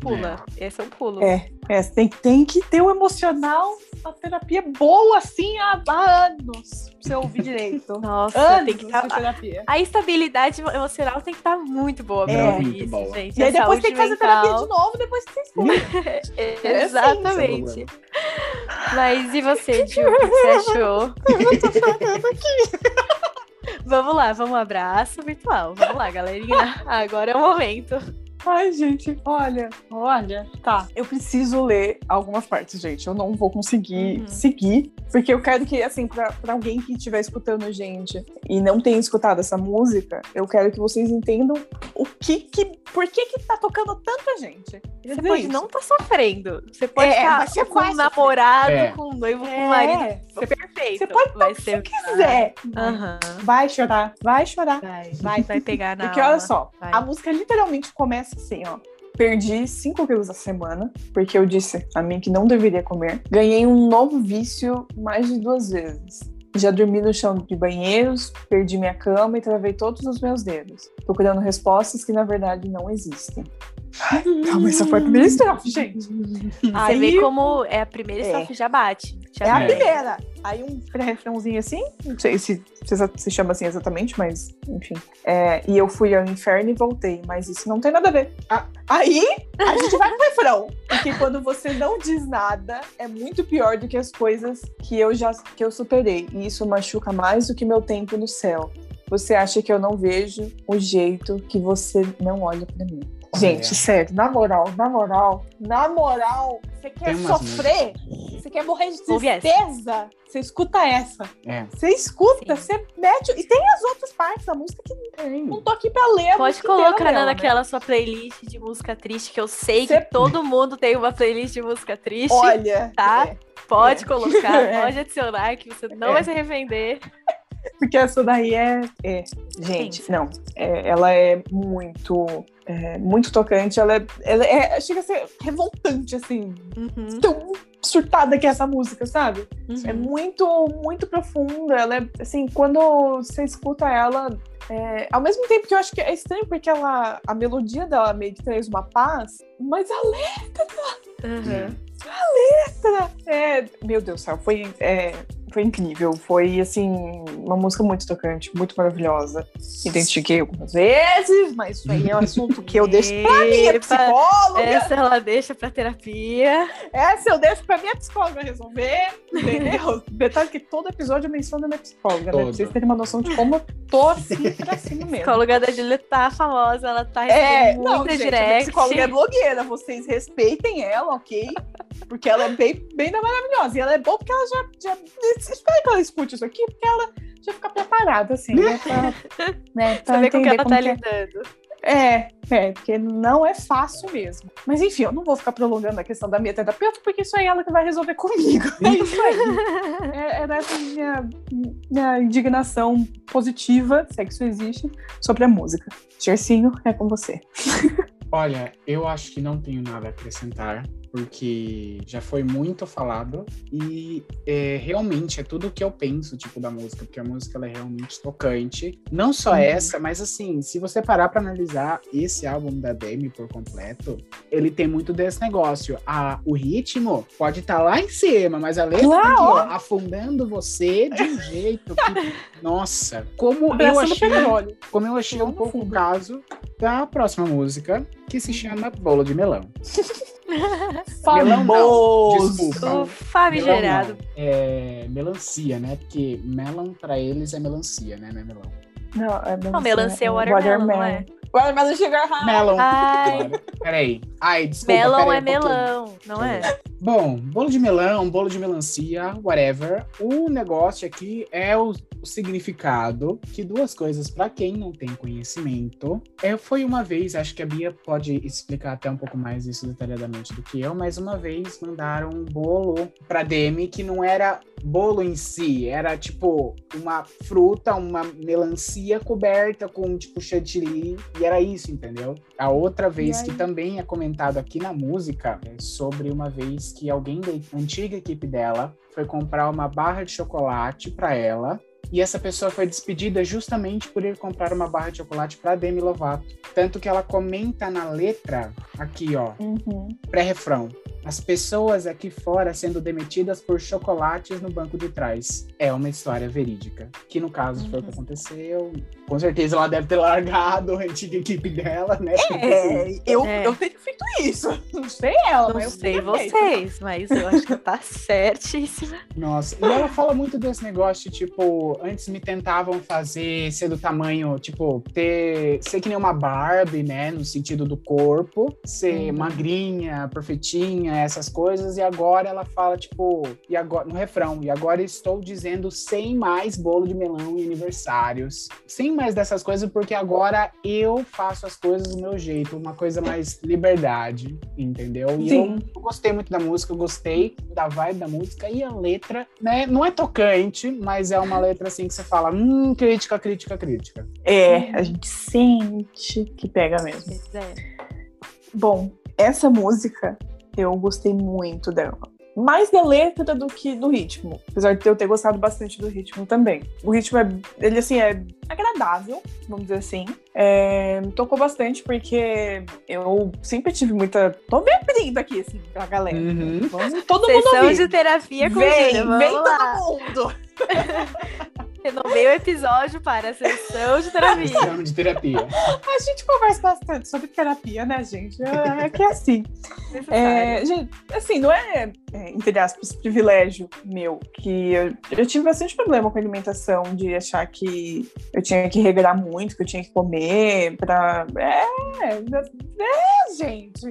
pula. Esse é um pulo.
É, é tem, tem que ter um emocional, uma terapia boa, assim, há, há anos. Pra você ouvir direito.
Nossa,
anos
tem que
de
tá,
terapia.
a estabilidade emocional tem que estar muito boa pra
É.
ouvir
Muito
isso,
boa.
gente.
E aí
A
depois tem que fazer
saúde
terapia
mental-
de novo, depois que você escuta.
É, Exatamente. Mas e você, Ju? O que você achou? Vamos lá, vamos um abraço virtual. Vamos lá, galerinha. Agora é o momento.
Ai, gente, olha, olha. Tá, eu preciso ler algumas partes, gente. Eu não vou conseguir
Uhum.
seguir, porque eu quero que, assim, pra, pra alguém que estiver escutando gente e não tenha escutado essa música, eu quero que vocês entendam o que que. Por que que tá tocando tanta gente.
Você
dizer
pode
isso.
não estar sofrendo. Você pode
É,
estar
mas você
com um namorado,
É.
com um noivo, com
É,
um marido.
você-
Perfeito.
Você pode
vai
estar
ser
o que quiser.
Aham.
Vai chorar, vai chorar.
Vai, vai, vai pegar na
Porque
alma.
olha só,
Vai.
a música literalmente começa assim, ó. Perdi 5 quilos a semana, porque eu disse a mim que não deveria comer. Ganhei um novo vício mais de duas vezes. Já dormi no chão de banheiros, perdi minha cama e travei todos os meus dedos, procurando respostas que na verdade não existem. Ai, Calma, essa foi a primeira estrofe, gente.
Você
Aí-
vê como é a primeira
É.
estrofe já bate. Já
É a
É.
primeira. Aí um pré-refrãozinho assim, não sei se, se se chama assim exatamente, mas enfim. É, e eu fui ao inferno e voltei, mas isso não tem nada a ver. Ah, aí a gente vai pro refrão. Porque quando você não diz nada, é muito pior do que as coisas que eu já que eu superei. E isso machuca mais do que meu tempo no céu. Você acha que eu não vejo o jeito que você não olha pra mim. Gente,
Olha.
sério, na moral, na moral, na moral, você quer sofrer? Você quer morrer de tristeza? Você escuta essa.
É.
Você escuta,
Sim.
você mete. E tem as outras partes da música que
Tem.
não tô aqui pra ler. a
Pode colocar
dela, né?
naquela sua playlist de música triste, que eu sei
Cê-
que todo mundo tem uma playlist de música triste.
Olha,
Tá?
é,
Pode
é.
colocar,
É.
pode adicionar, que você não
É.
vai se arrepender.
porque essa daí é. é. Gente,
Pensa.
não. é, ela é muito. É, muito tocante. Ela é, ela é. Chega a ser revoltante, assim.
Uhum,
Tão surtada que é essa música, sabe?
uhum.
É muito, muito profunda. Ela é, assim, quando você escuta ela, é, ao mesmo tempo que eu acho que é estranho, porque ela, a melodia dela meio que traz uma paz, mas a
Uhum.
letra é, é, meu Deus do céu, foi, é, foi incrível. Foi, assim, uma música muito tocante, muito maravilhosa. Identifiquei algumas vezes, mas isso aí é um assunto que eu deixo pra minha psicóloga.
Essa ela deixa pra terapia.
Essa eu deixo pra minha psicóloga resolver, entendeu? Detalhe que todo episódio eu menciono a minha psicóloga, né? Pra vocês terem uma noção de como eu tô assim pra cima mesmo. A
psicóloga da Julia tá famosa, ela tá
é, recebendo é, muita não, gente, direct. A psicóloga é blogueira, vocês respeitem ela, ok? Porque ela é bem, bem maravilhosa. E ela é boa porque ela já, já. Espero que ela escute isso aqui, porque ela já fica preparada, assim, né? Pra,
né, pra Saber com que ela tá é. lidando.
É, é, porque não é fácil mesmo. Mas enfim, eu não vou ficar prolongando a questão da minha terapeuta, porque isso aí é ela que vai resolver comigo. É isso aí. é, é dessa minha, minha indignação positiva, se é que isso existe, sobre a música. Gercinho, é com você.
Olha, eu acho que não tenho nada a acrescentar porque já foi muito falado e é, realmente é tudo o que eu penso, tipo, da música, porque a música ela é realmente tocante. Não só uhum. essa, mas assim, se você parar para analisar esse álbum da Demi por completo, ele tem muito desse negócio. A, o ritmo pode estar tá lá em cima, mas a letra tá aqui, ó, afundando você de um jeito que, nossa, como eu achei, como eu achei um pouco o caso da próxima música, que se chama Bolo de Melão.
Famoso!
O famigerado.
É melancia, né? Porque melon pra eles é melancia, né? Não é melão.
Não, é melancia.
Não, melancia é watermelon, watermelon. não é?
Watermelon sugar high.
Melon. Ai. Peraí. Ai, desculpa.
Melon é melão, não é?
Bom, bolo de melão, bolo de melancia, whatever. O negócio aqui é o, significado que duas coisas, para quem não tem conhecimento, é, foi uma vez, acho que a Bia pode explicar até um pouco mais isso detalhadamente do que eu, mas uma vez mandaram um bolo pra Demi que não era bolo em si, era tipo uma fruta, uma melancia coberta com tipo chantilly, e era isso, entendeu? A outra vez que também é comentado aqui na música é sobre uma vez que alguém da antiga equipe dela foi comprar uma barra de chocolate para ela e essa pessoa foi despedida justamente por ir comprar uma barra de chocolate para Demi Lovato. Tanto que ela comenta na letra, aqui ó, uhum. pré-refrão. As pessoas aqui fora sendo demitidas por chocolates no banco de trás. É uma história verídica. Que no caso uhum. foi o que uhum. aconteceu. Com certeza ela deve ter largado a antiga equipe dela, né?
É, eu, é. eu teria feito isso. Não sei ela,
Não sei vocês, mas eu acho que tá certíssima.
Nossa, e ela fala muito desse negócio, tipo, antes me tentavam fazer ser do tamanho, tipo, ter ser que nem uma Barbie, né? No sentido do corpo, ser uhum. magrinha, perfeitinha essas coisas, e agora ela fala, tipo, e agora, no refrão, e agora estou dizendo sem mais bolo de melão em aniversários, sem mais dessas coisas, porque agora eu faço as coisas do meu jeito, uma coisa mais liberdade, entendeu? E eu, eu, gostei muito da música, eu gostei da vibe da música e a letra, né, não é tocante, mas é uma letra assim que você fala, hum, crítica, crítica, crítica.
É, a gente sente que pega mesmo. É. Bom, essa música eu gostei muito dela. Mais da letra do que do ritmo. Apesar de eu ter gostado bastante do ritmo também. O ritmo é, ele assim, é agradável, vamos dizer assim. É, me tocou bastante porque eu sempre tive muita. Tô me abrindo aqui, assim, pra galera. Uhum. Vamos todo Sessão mundo ouvir.
de terapia com
Vem, vem todo mundo!
Renovei o episódio para a sessão de terapia.
Sessão de terapia.
A gente conversa bastante sobre terapia, né, gente? É, é que é assim. É, gente, assim, não é, é, entre aspas, privilégio meu, que eu, eu tive bastante problema com a alimentação, de achar que eu tinha que regrar muito, que eu tinha que comer pra. É, é, gente.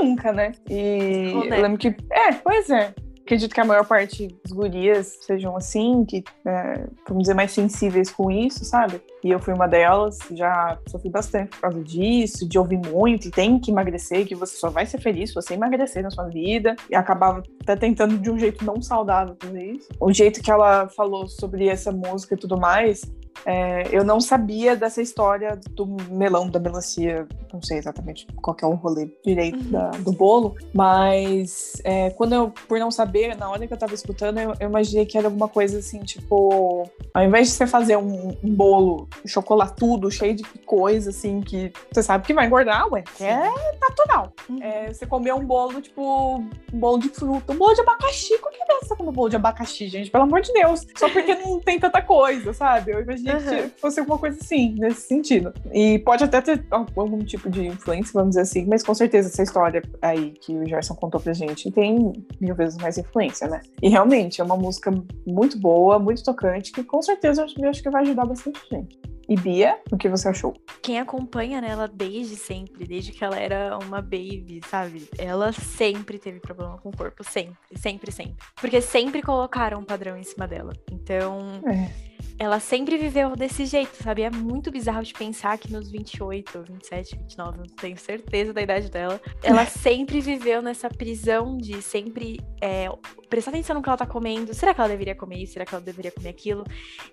Nunca, né? E eu lembro que. É, pois é acredito que a maior parte dos gurias sejam assim, que, é, vamos dizer, mais sensíveis com isso, sabe? E eu fui uma delas, já sofri bastante por causa disso, de ouvir muito, e tem que emagrecer, que você só vai ser feliz se você emagrecer na sua vida. E acabava até tentando de um jeito não saudável fazer isso. O jeito que ela falou sobre essa música e tudo mais, É, eu não sabia dessa história do melão, da melancia, não sei exatamente qual é o rolê direito uhum. da, do bolo, mas é, quando eu, por não saber, na hora que eu tava escutando, eu, eu, imaginei que era alguma coisa assim, tipo, ao invés de você fazer um, um bolo chocolatudo, cheio de coisa, assim, que você sabe que vai engordar, ué, é natural. Uhum. É, você comer um bolo, tipo, um bolo de fruta, um bolo de abacaxi, qual que é dessa com um bolo de abacaxi, gente? Pelo amor de Deus. Só porque não tem tanta coisa, sabe? Eu imaginei uhum. que fosse alguma coisa assim, nesse sentido. E pode até ter algum tipo de influência, vamos dizer assim, mas com certeza essa história aí que o Gerson contou pra gente tem mil vezes mais influência, né? E realmente é uma música muito boa, muito tocante, que com certeza eu acho que vai ajudar bastante gente. E Bia, o que você achou?
Quem acompanha né, ela desde sempre, desde que ela era uma baby, sabe? Ela sempre teve problema com o corpo, sempre, sempre, sempre. Porque sempre colocaram um padrão em cima dela. Então. É ela sempre viveu desse jeito, sabe? É muito bizarro de pensar que nos 28, 27, 29, não tenho certeza da idade dela, ela sempre viveu nessa prisão de sempre é, prestar atenção no que ela tá comendo. Será que ela deveria comer isso? Será que ela deveria comer aquilo?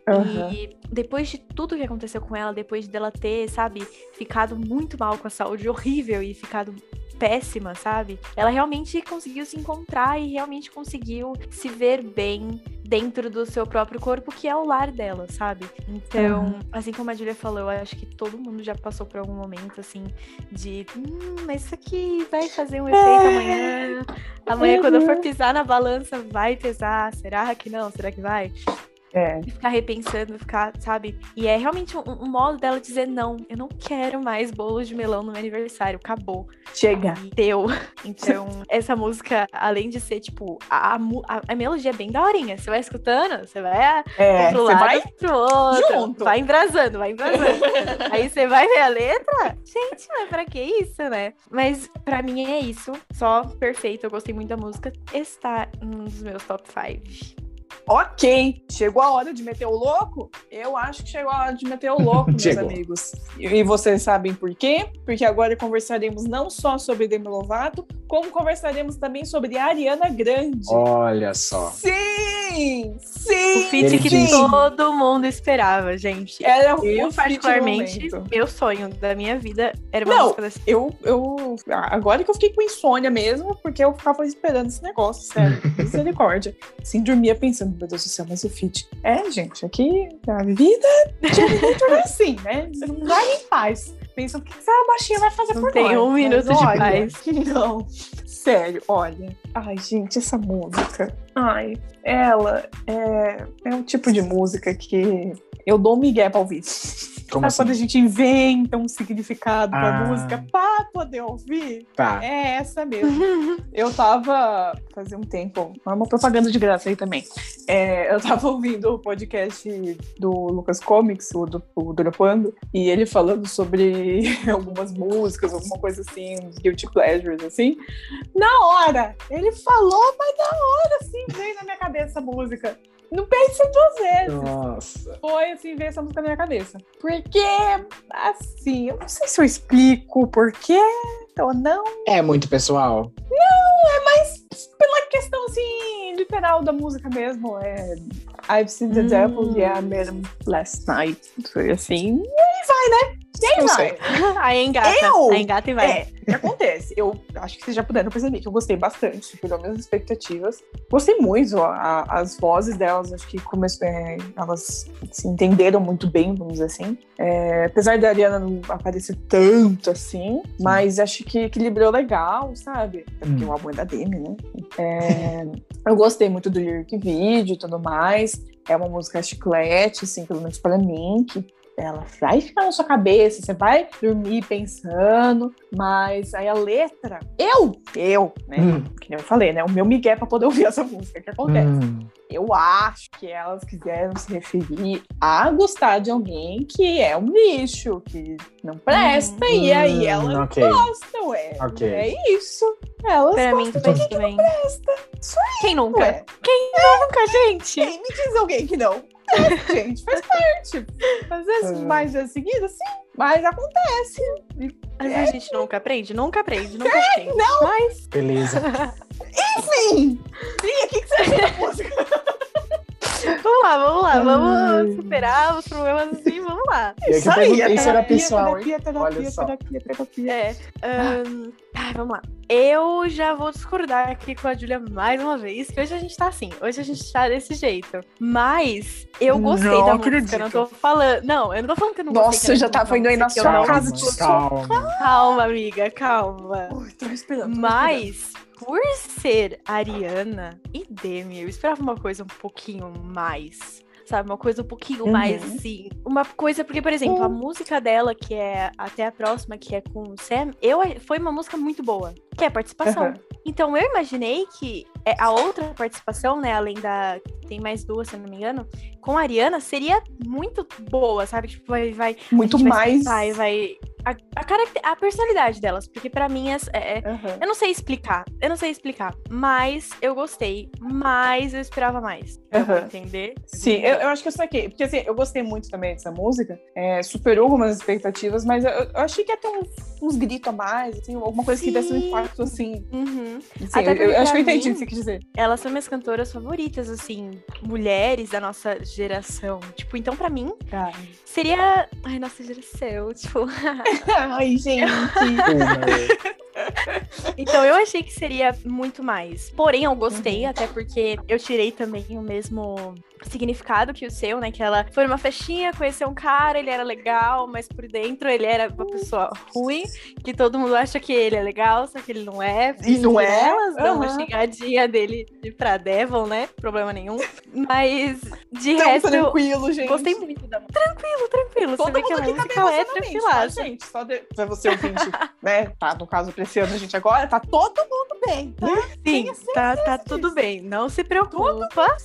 Uhum. E depois de tudo que aconteceu com ela, depois dela ter, sabe, ficado muito mal com a saúde horrível e ficado péssima, sabe? Ela realmente conseguiu se encontrar e realmente conseguiu se ver bem dentro do seu próprio corpo, que é o lar dela, sabe? Então, uhum. assim como a Julia falou, eu acho que todo mundo já passou por algum momento assim de, hum, mas isso aqui vai fazer um efeito é. amanhã. Amanhã, uhum. quando eu for uhum. pisar na balança, vai pesar. Será que não? Será que vai? É. E ficar repensando, ficar, sabe? E é realmente um, um, modo dela dizer: não, eu não quero mais bolo de melão no meu aniversário, acabou.
Chega.
E deu. Então, essa música, além de ser, tipo, a, a, a melodia é bem daorinha. Você vai escutando, você vai
é,
pro
lado, vai
pro outro. Junto. Vai embrasando, vai embrasando. Aí você vai ver a letra. Gente, mas pra que isso, né? Mas pra mim é isso. Só perfeito. Eu gostei muito da música. Está dos meus top 5
ok, chegou a hora de meter o louco? Eu acho que chegou a hora de meter o louco, meus amigos. E vocês sabem por quê? Porque agora conversaremos não só sobre Demi Lovato, como conversaremos também sobre Ariana Grande.
Olha só.
Sim! Sim!
O feat que sim. todo mundo esperava, gente. Era eu, particularmente, meu sonho da minha vida era uma
não,
música dessa.
Eu, eu, agora que eu fiquei com insônia mesmo, porque eu ficava esperando esse negócio, sério. Misericórdia. Assim, dormia pensando, meu Deus do céu, mas o feat. É, gente, aqui a vida é assim, né? Você não vai em paz pensam, o que essa baixinha vai fazer
não
por
tem
nós?
um minuto de olha, paz.
Não, sério, olha. Ai, gente, essa música. Ai, ela é, é um tipo de música que eu dou um migué pra ouvir. Como assim? quando a gente inventa um significado pra ah. música pra poder ouvir?
Tá.
É essa mesmo. eu tava, fazia um tempo, uma propaganda de graça aí também. É, eu tava ouvindo o podcast do Lucas Comics, o do, o Durapando, e ele falando sobre algumas músicas, alguma coisa assim, guilty pleasures, assim. Na hora! Ele falou, mas na hora, assim, veio na minha cabeça essa música. Não pensei duas vezes.
Nossa.
Foi assim, ver essa música na minha cabeça. Porque, assim, eu não sei se eu explico por quê ou não.
É muito pessoal?
Não, é mais pela questão, assim, literal da música mesmo. É I've seen the hum. devil, yeah, I met him last night. Foi assim, e aí vai, né? E aí vai.
Aí engata. Eu, aí engata e vai.
É, o que acontece? Eu acho que vocês já puderam perceber que eu gostei bastante, superou minhas expectativas. Gostei muito, a, as vozes delas, acho que começou, é, elas se entenderam muito bem, vamos dizer assim. É, apesar da Ariana não aparecer tanto assim, mas acho que equilibrou legal, sabe? Porque hum. o álbum é da Demi, né? É, eu gostei muito do lyric vídeo e tudo mais. É uma música chiclete, assim, pelo menos para mim, que ela vai ficar na sua cabeça, você vai dormir pensando, mas aí a letra, eu, eu, né, hum. que eu falei, né, o meu migué para poder ouvir essa música, o que acontece? Hum. Eu acho que elas quiseram se referir a gostar de alguém que é um lixo, que não presta, hum. e aí elas okay. gostam, é, okay. é isso. Elas
pra
gostam mim, de quem não presta. Isso aí,
Quem nunca? Ué. Quem nunca, gente?
Quem me diz alguém que não? É, gente, faz parte. Às vezes é. mais vezes seguidas, sim, mas acontece.
Às vezes é. a gente nunca aprende, nunca aprende, nunca é, aprende.
Não.
Mas...
Beleza.
Enfim! E o que, que você acha da música?
vamos lá, vamos lá, vamos superar os problemas assim, vamos lá.
Isso aí, isso era pessoal,
terapia,
hein?
terapia,
Olha só.
terapia, terapia.
É. ahn, ai, vamos lá. Eu já vou discordar aqui com a Julia mais uma vez, que hoje a gente tá assim. Hoje a gente tá desse jeito. Mas eu gostei
Não
da música,
acredito.
eu não tô falando. Não, eu não tô falando que eu não
Nossa,
gostei.
eu já tava indo aí na sua casa de
calma.
Calma, amiga, calma.
Ui, tô respirando. tô
Mas, por ser Ariana e Demi, eu esperava uma coisa um pouquinho mais. Sabe, uma coisa um pouquinho
Uhum.
mais assim. Uma coisa, porque, por exemplo, a música dela, que é até a próxima, que é com o Sam, eu, foi uma música muito boa. Que é participação.
Aham.
Então eu imaginei que é, a outra participação, né, além da. Tem mais duas, se eu não me engano, com a Ariana, seria muito boa, sabe? Tipo, vai. vai
Muito mais.
Vai, vai. A, a, caracter- a personalidade delas, porque pra mim é, é-
Aham.
eu não sei explicar, eu não sei explicar, mas eu gostei, mas eu esperava mais.
Aham.
entender?
Sim, eu, eu acho que eu saquei. Porque assim, eu gostei muito também dessa música. é, superou algumas expectativas, mas eu, eu achei que ia ter uns, uns gritos a mais, assim, alguma coisa que desse um
Sim.
impacto assim.
Uhum.
Sim,
Até
eu, eu acho que eu entendi o que você quis dizer.
Elas são minhas cantoras favoritas, assim, mulheres da nossa geração. Tipo, então pra mim seria. Ai, nossa geração, tipo.
Ai, gente.
Então eu achei que seria muito mais. Porém, eu gostei,
Uhum.
até porque eu tirei também o mesmo significado que o seu, né? Que ela foi numa festinha, conheceu um cara, ele era legal, mas por dentro ele era uma pessoa ruim, que todo mundo acha que ele é legal, só que ele não é.
E não é?
Elas dão uma xingadinha dele de pra Devil, né? Problema nenhum. Mas de
Então,
resto,
tranquilo, gente.
gostei muito da. Tranquilo, tranquilo.
Todo
Você vê
mundo
que a
aqui tá
música é
emocionalmente, tá, gente? Só de... pra você ouvinte, né? Tá, no caso, apreciando a gente agora, tá todo mundo bem, tá?
Sim, tá, tá
disso.
tudo bem. Não se preocupa.
Pra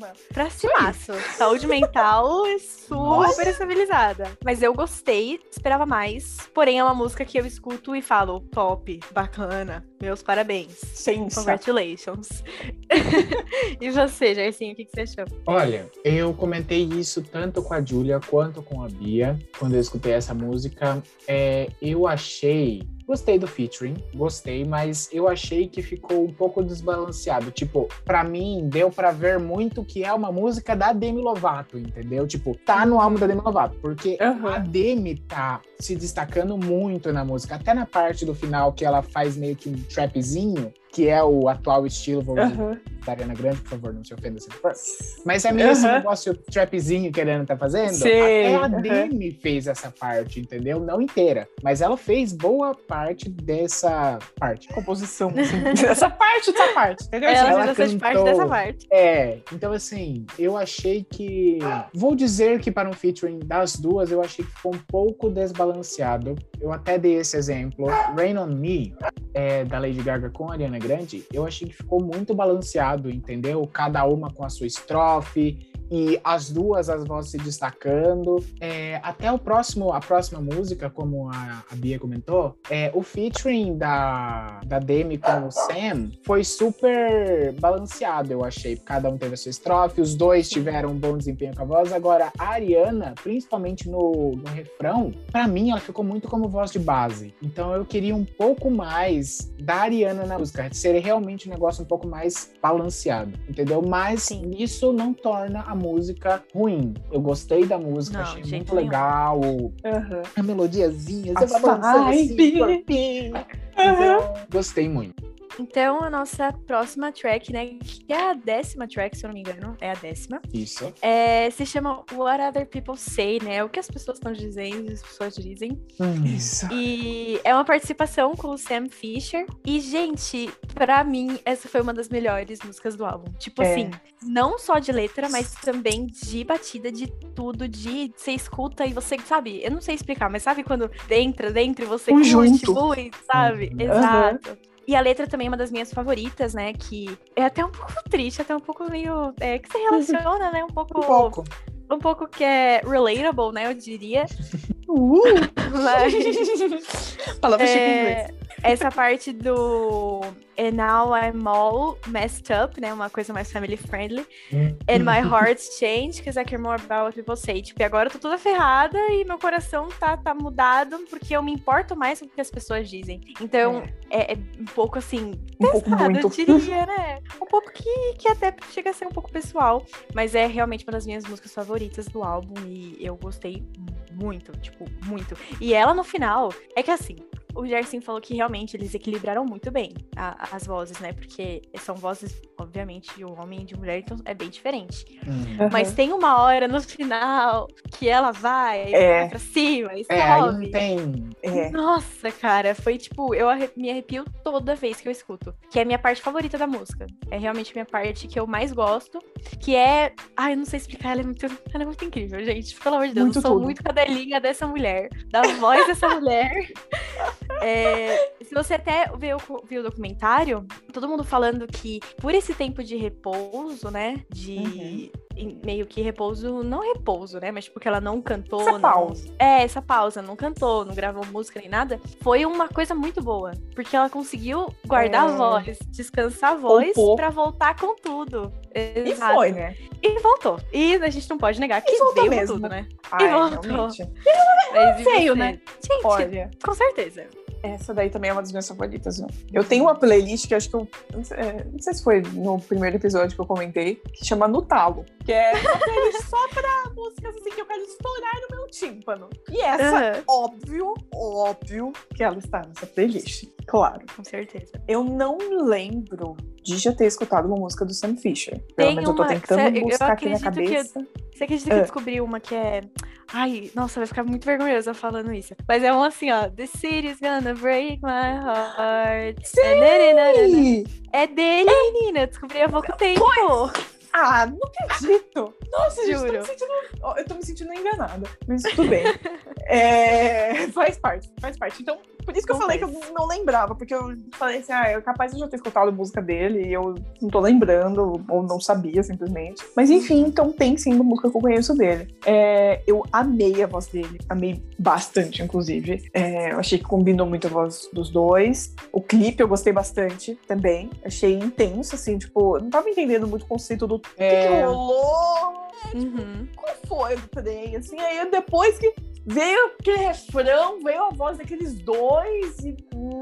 cima.
Pra cimaço. Saúde mental é super estabilizada. Mas eu gostei, esperava mais. Porém, é uma música que eu escuto e falo, top, bacana, meus parabéns.
Sensa.
Congratulations. e você, Jairzinho, o que, que você achou?
Olha, eu comentei isso tanto com a Julia quanto com a Bia quando eu escutei essa música. É, eu achei. Gostei do featuring, gostei, mas eu achei que ficou um pouco desbalanceado. Tipo, pra mim, deu pra ver muito que é uma música da Demi Lovato, entendeu? Tipo, tá no álbum da Demi Lovato, porque
Aham.
a Demi tá se destacando muito na música, até na parte do final que ela faz meio que um trapzinho, que é o atual estilo, vou
Aham.
da Ariana Grande, por favor, não se ofenda se for. Mas é meio esse
Aham.
negócio trapzinho que a Ariana tá fazendo.
Sei,
Até a
aham.
Demi fez essa parte, entendeu? Não inteira. Mas ela fez boa parte dessa parte.
Composição, assim. Essa parte, essa parte, entendeu?
Ela,
ela
fez parte dessa parte.
É, então assim, eu achei que. Vou dizer que para um featuring das duas, eu achei que ficou um pouco desbalanceado. Eu até dei esse exemplo. Rain on Me, é, da Lady Gaga com a Ariana Grande, eu achei que ficou muito balanceado, entendeu? Cada uma com a sua estrofe. E as duas, as vozes se destacando. É, até o próximo, a próxima música, como a, a Bia comentou, é, o featuring da, da Demi com o Sam foi super balanceado, eu achei. Cada um teve a sua estrofe, os dois tiveram um bom desempenho com a voz. Agora, a Ariana, principalmente no, no refrão, pra mim ela ficou muito como voz de base. Então eu queria um pouco mais da Ariana na música, ser realmente um negócio um pouco mais balanceado, entendeu? Mas
Sim.
isso não torna a música ruim. Eu gostei da música,
Não,
achei muito
nenhum.
legal.
Aham.
A melodiazinha, você vai assim, corpinho. Então, gostei muito.
Então, a nossa próxima track, né? Que é a décima track, se eu não me engano. É a décima.
Isso.
É, se chama What Other People Say, né? O que as pessoas estão dizendo, as pessoas dizem.
Isso.
E é uma participação com o Sam Fisher. E, gente, pra mim, essa foi uma das melhores músicas do álbum. Tipo
É.
assim, não só de letra, mas também de batida, de tudo, de você escuta e você, sabe? Eu não sei explicar, mas sabe quando entra dentro e você curte
Conjunto.
muito, sabe?
Uhum.
Exato. E a letra também é uma das minhas favoritas, né? Que é até um pouco triste, até um pouco meio. É, que se relaciona, né? Um pouco.
Um pouco.
Um pouco que é relatable, né? Eu diria.
Uh!
Mas.
Palavra chique em
É,
inglês.
Essa parte do And now I'm all messed up, né? Uma coisa mais family friendly. And my heart's changed, because I care more about what people say. Tipo, e agora eu tô toda ferrada e meu coração tá, tá mudado porque eu me importo mais com o que as pessoas dizem. Então, é, é um pouco assim,
Um pouco
pesado,
muito.
eu diria, né? Um pouco que, que até chega a ser um pouco pessoal. Mas é realmente uma das minhas músicas favoritas do álbum e eu gostei muito, tipo, muito. E ela no final, é que assim, o Gerson falou que realmente eles equilibraram muito bem a- as vozes, né? Porque são vozes, obviamente, de um homem e de mulher, então é bem diferente.
Hum.
Mas tem uma hora no final que ela vai,
É.
vai pra cima e
É, aí
sobe.
não tem.
É.
Nossa, cara, foi tipo, eu arre- me arrepio toda vez que eu escuto. Que é a minha parte favorita da música. É realmente a minha parte que eu mais gosto. Que é. Ai, eu não sei explicar, ela é muito, ela é muito incrível, gente. Pelo amor de Deus,
Muito
eu sou
tudo.
muito cadelinha dessa mulher, da voz dessa mulher. É, se você até viu, viu o documentário, todo mundo falando que por esse tempo de repouso, né? De.
Uhum.
Meio que repouso, não repouso, né? Mas tipo, que ela não cantou.
Essa
não-
pausa.
é, essa pausa, não cantou, não gravou música nem nada, foi uma coisa muito boa. Porque ela conseguiu guardar
É.
a voz, descansar a voz
Poupou.
pra voltar com tudo.
E
Exato.
foi, né?
E voltou. E a gente não pode negar que
voltou
veio com
mesmo.
tudo, né?
Ai,
voltou.
realmente.
Mas e
né?
Gente,
Olha,
com certeza.
Essa daí também é uma das minhas favoritas. viu? Eu tenho uma playlist que acho que eu. Não sei, é, não sei se foi no primeiro episódio que eu comentei, que chama No Talo. Que é uma playlist só pra músicas assim que eu quero estourar no meu tímpano. E essa,
Aham,
óbvio, óbvio que ela está nessa playlist. Claro.
com certeza.
Eu não lembro de já ter escutado uma música do Sam Fisher. Pelo
Tem
menos eu tô
uma-
tentando
eu
buscar aqui na
acredito que eu-
cabeça.
Você acredita que eu
Ah.
descobri uma que é. Ai, nossa, vai ficar muito vergonhosa falando isso. Mas é uma assim, ó. The city's gonna break my heart.
Ih!
É dele, menina. Eu descobri há pouco tempo.
Ah, não acredito! Nossa, gente, tô
Juro.
me sentindo, eu tô me sentindo enganada. Mas tudo bem. É, faz parte, faz parte. Então, por isso que eu falei que eu não lembrava, porque eu falei assim, ah, eu capaz de já ter escutado música dele e eu não tô lembrando, ou não sabia simplesmente. Mas enfim, então tem sim uma música que eu conheço dele. É, eu amei a voz dele, amei bastante, inclusive. É, eu achei que combinou muito a voz dos dois. O clipe eu gostei bastante também. Achei intenso, assim, tipo, não tava entendendo muito o conceito do que, que
É,
rolou
Uhum.
qual foi o trem, assim, aí depois que veio aquele refrão, veio a voz daqueles dois e,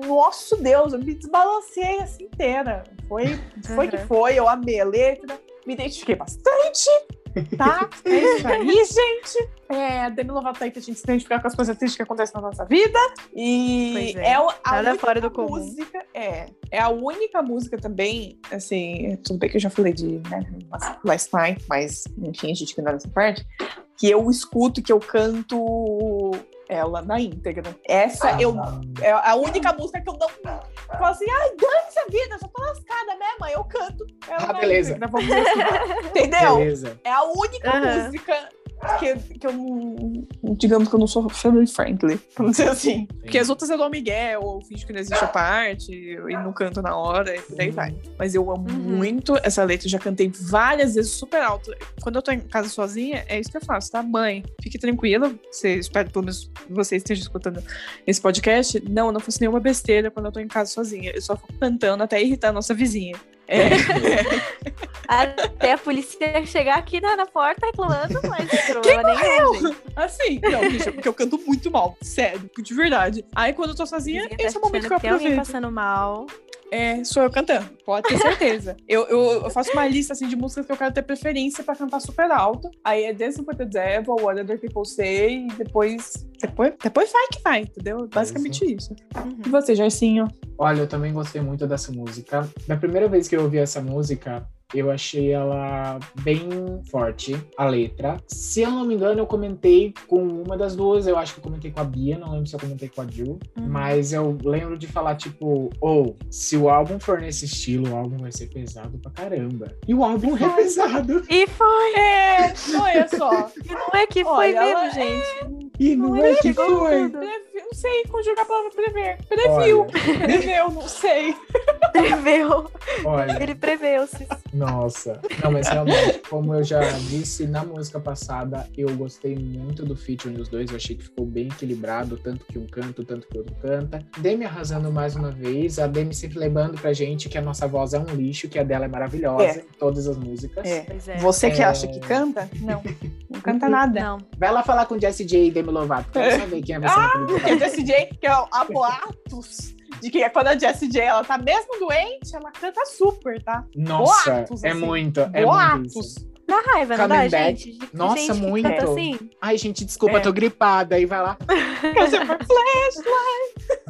nosso Deus, eu me desbalancei assim inteira. Foi, foi que
Uhum.
foi, eu amei a letra, me identifiquei bastante, tá? É isso aí, gente. É, a Demi Lovato tá aí pra gente se identificar com as coisas tristes que acontecem na nossa vida. E
é.
é, a
Nada
única
fora do comum.
música, é, é a única música também, assim, tudo bem que eu já falei de né, Last Night, mas enfim, a gente ignora essa parte, que eu escuto, que eu canto ela na íntegra. Essa eu é a única música que eu não falo assim, ai, dane-se a vida, já tô lascada mesmo, aí eu canto ela
Ah,
na
beleza.
íntegra, vamos assim. Entendeu?
beleza.
É a única
Aham.
música que, que eu não. Digamos que eu não sou family friendly. Vamos dizer assim. Porque as outras eu dou Miguel, ou finge que não existe a parte, e não canto na hora, e por aí vai. Mas eu amo
Uhum.
muito essa letra, eu já cantei várias vezes super alto. Quando eu tô em casa sozinha, é isso que eu faço, tá? Mãe, fique tranquila. Você, espero pelo menos você esteja escutando esse podcast. Não, eu não faço nenhuma besteira quando eu tô em casa sozinha. Eu só fico cantando até irritar a nossa vizinha. É.
Até a polícia chegar aqui na, na porta reclamando, mas problema nenhum.
Assim, não, bicha, porque eu canto muito mal. Sério, de verdade. Aí quando eu tô sozinha,
Vizinha tá
esse é o momento que eu
achando tem alguém
aproveito.
passando mal.
É, sou eu cantando, pode ter certeza. eu, eu, eu faço uma lista assim, de músicas que eu quero ter preferência pra cantar super alto. Aí é Dancing with the Devil, What Other People Say, e depois. Depois, depois vai que vai, entendeu? Basicamente isso.
Uhum.
E você, Jarcinho?
Olha, eu também gostei muito dessa música. Da primeira vez que eu ouvi essa música, eu achei ela bem forte, a letra. Se eu não me engano, eu comentei com uma das duas. Eu acho que eu comentei com a Bia, não lembro se eu comentei com a Ju.
Uhum.
Mas eu lembro de falar, tipo, ou se o álbum for nesse estilo, o álbum vai ser pesado pra caramba. E o álbum é pesado.
E foi!
É, olha só.
E não é que foi
Olha, ela
mesmo, gente.
E não,
Não
é
é
que foi.
tudo.
Não sei conjugar a palavra prever. Previu.
Olha.
Preveu, não sei.
preveu.
Olha.
Ele preveu-se.
Nossa. Não, mas realmente, como eu já disse na música passada, eu gostei muito do featuring dos dois. Eu achei que ficou bem equilibrado, tanto que um canta, tanto que o outro canta. Demi arrasando mais uma vez. A Demi sempre lembrando pra gente que a nossa voz é um lixo, que a dela é maravilhosa
É.
em todas as músicas.
É.
Pois é.
Você que
É.
acha que canta? Não. Não canta nada.
Não.
Vai lá falar com Jessie J e Demi Lovato. Quero saber quem é você naquele
Porque. Jessie J, que é há boatos de que quando a Jessie J ela tá mesmo doente, ela canta super, tá?
Nossa,
boatos,
é
assim.
muito, é muito
boatos.
isso.
Dá raiva, não dá, gente?
Nossa,
gente
muito.
assim.
Ai, gente, desculpa,
É.
tô gripada. Aí vai lá.
Você foi flash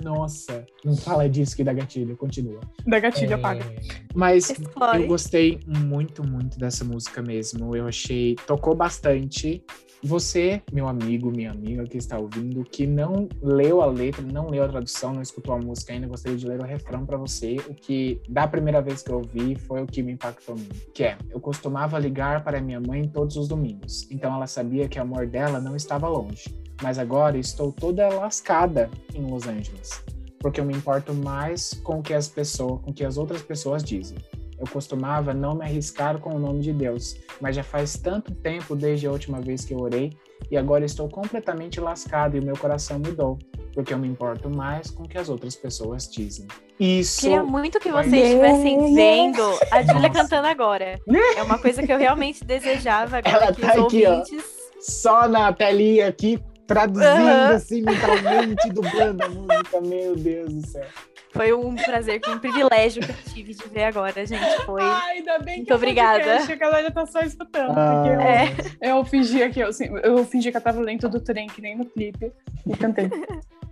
Nossa, não fala disso que dá gatilho, continua.
da gatilho
É,
apaga.
Mas
Explore.
eu gostei muito, muito dessa música mesmo. Eu achei, tocou bastante. Você, meu amigo, minha amiga que está ouvindo, que não leu a letra, não leu a tradução, não escutou a música ainda, gostaria de ler o refrão para você. O que, da primeira vez que eu ouvi, foi o que me impactou muito. Que é, eu costumava ligar para minha mãe todos os domingos, então ela sabia que o amor dela não estava longe. Mas agora estou toda lascada em Los Angeles, porque eu me importo mais com o que as pessoas, com o que as outras pessoas dizem. Eu costumava não me arriscar com o nome de Deus, mas já faz tanto tempo desde a última vez que eu orei e agora estou completamente lascado e o meu coração mudou, porque eu me importo mais com o que as outras pessoas dizem. Isso
Queria muito que vocês estivessem vendo a Júlia cantando agora. É uma coisa que eu realmente desejava agora
Ela
que
tá
os
aqui, ó.
ouvintes.
só na telinha aqui, traduzindo
Aham.
assim mentalmente, dublando a música, meu Deus do céu.
Foi um prazer, foi um privilégio que eu tive de ver agora, gente. Foi.
Ai, ainda bem
Muito
que
obrigada.
podcast, a galera tá só escutando.
Ah,
eu,
É.
eu fingia que eu, assim, eu fingi que eu tava dentro do trem, que nem no clipe, e cantei.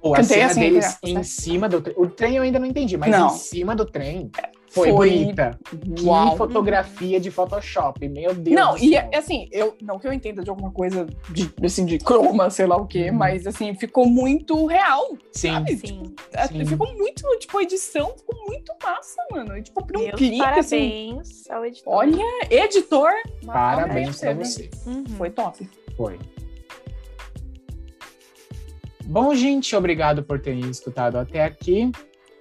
Pô, a
Cantei
cena
assim,
deles
né?
em cima do trem. O trem eu ainda não entendi, mas
Não.
em cima do trem foi,
Foi
bonita. Que
Uau.
fotografia de Photoshop, meu Deus
Não,
do
e
céu.
assim, eu não que eu entenda de alguma coisa de, assim, de croma, sei lá o quê,
Uhum.
mas assim, ficou muito real.
Sim,
sabe?
Sim.
A-
Sim.
Ficou muito, tipo, a edição ficou muito massa, mano. E, Tipo, pra um clipe, assim.
parabéns ao editor.
Olha, editor.
parabéns pra você.
Uhum.
Foi top.
Foi. Bom, gente, obrigado por terem escutado até aqui.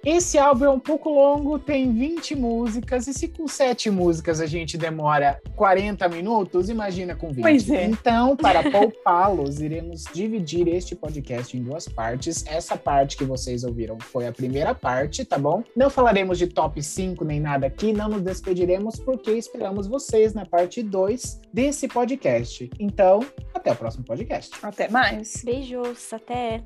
Esse álbum é um pouco longo, tem 20 músicas, e se com 7 músicas a gente demora 40 minutos, imagina com 20.
Pois é.
Então, para poupá-los, iremos dividir este podcast em duas partes. Essa parte que vocês ouviram foi a primeira parte, tá bom? Não falaremos de top 5 nem nada aqui, não nos despediremos porque esperamos vocês na parte 2 desse podcast. Então, até o próximo podcast.
Até mais.
Beijos, até.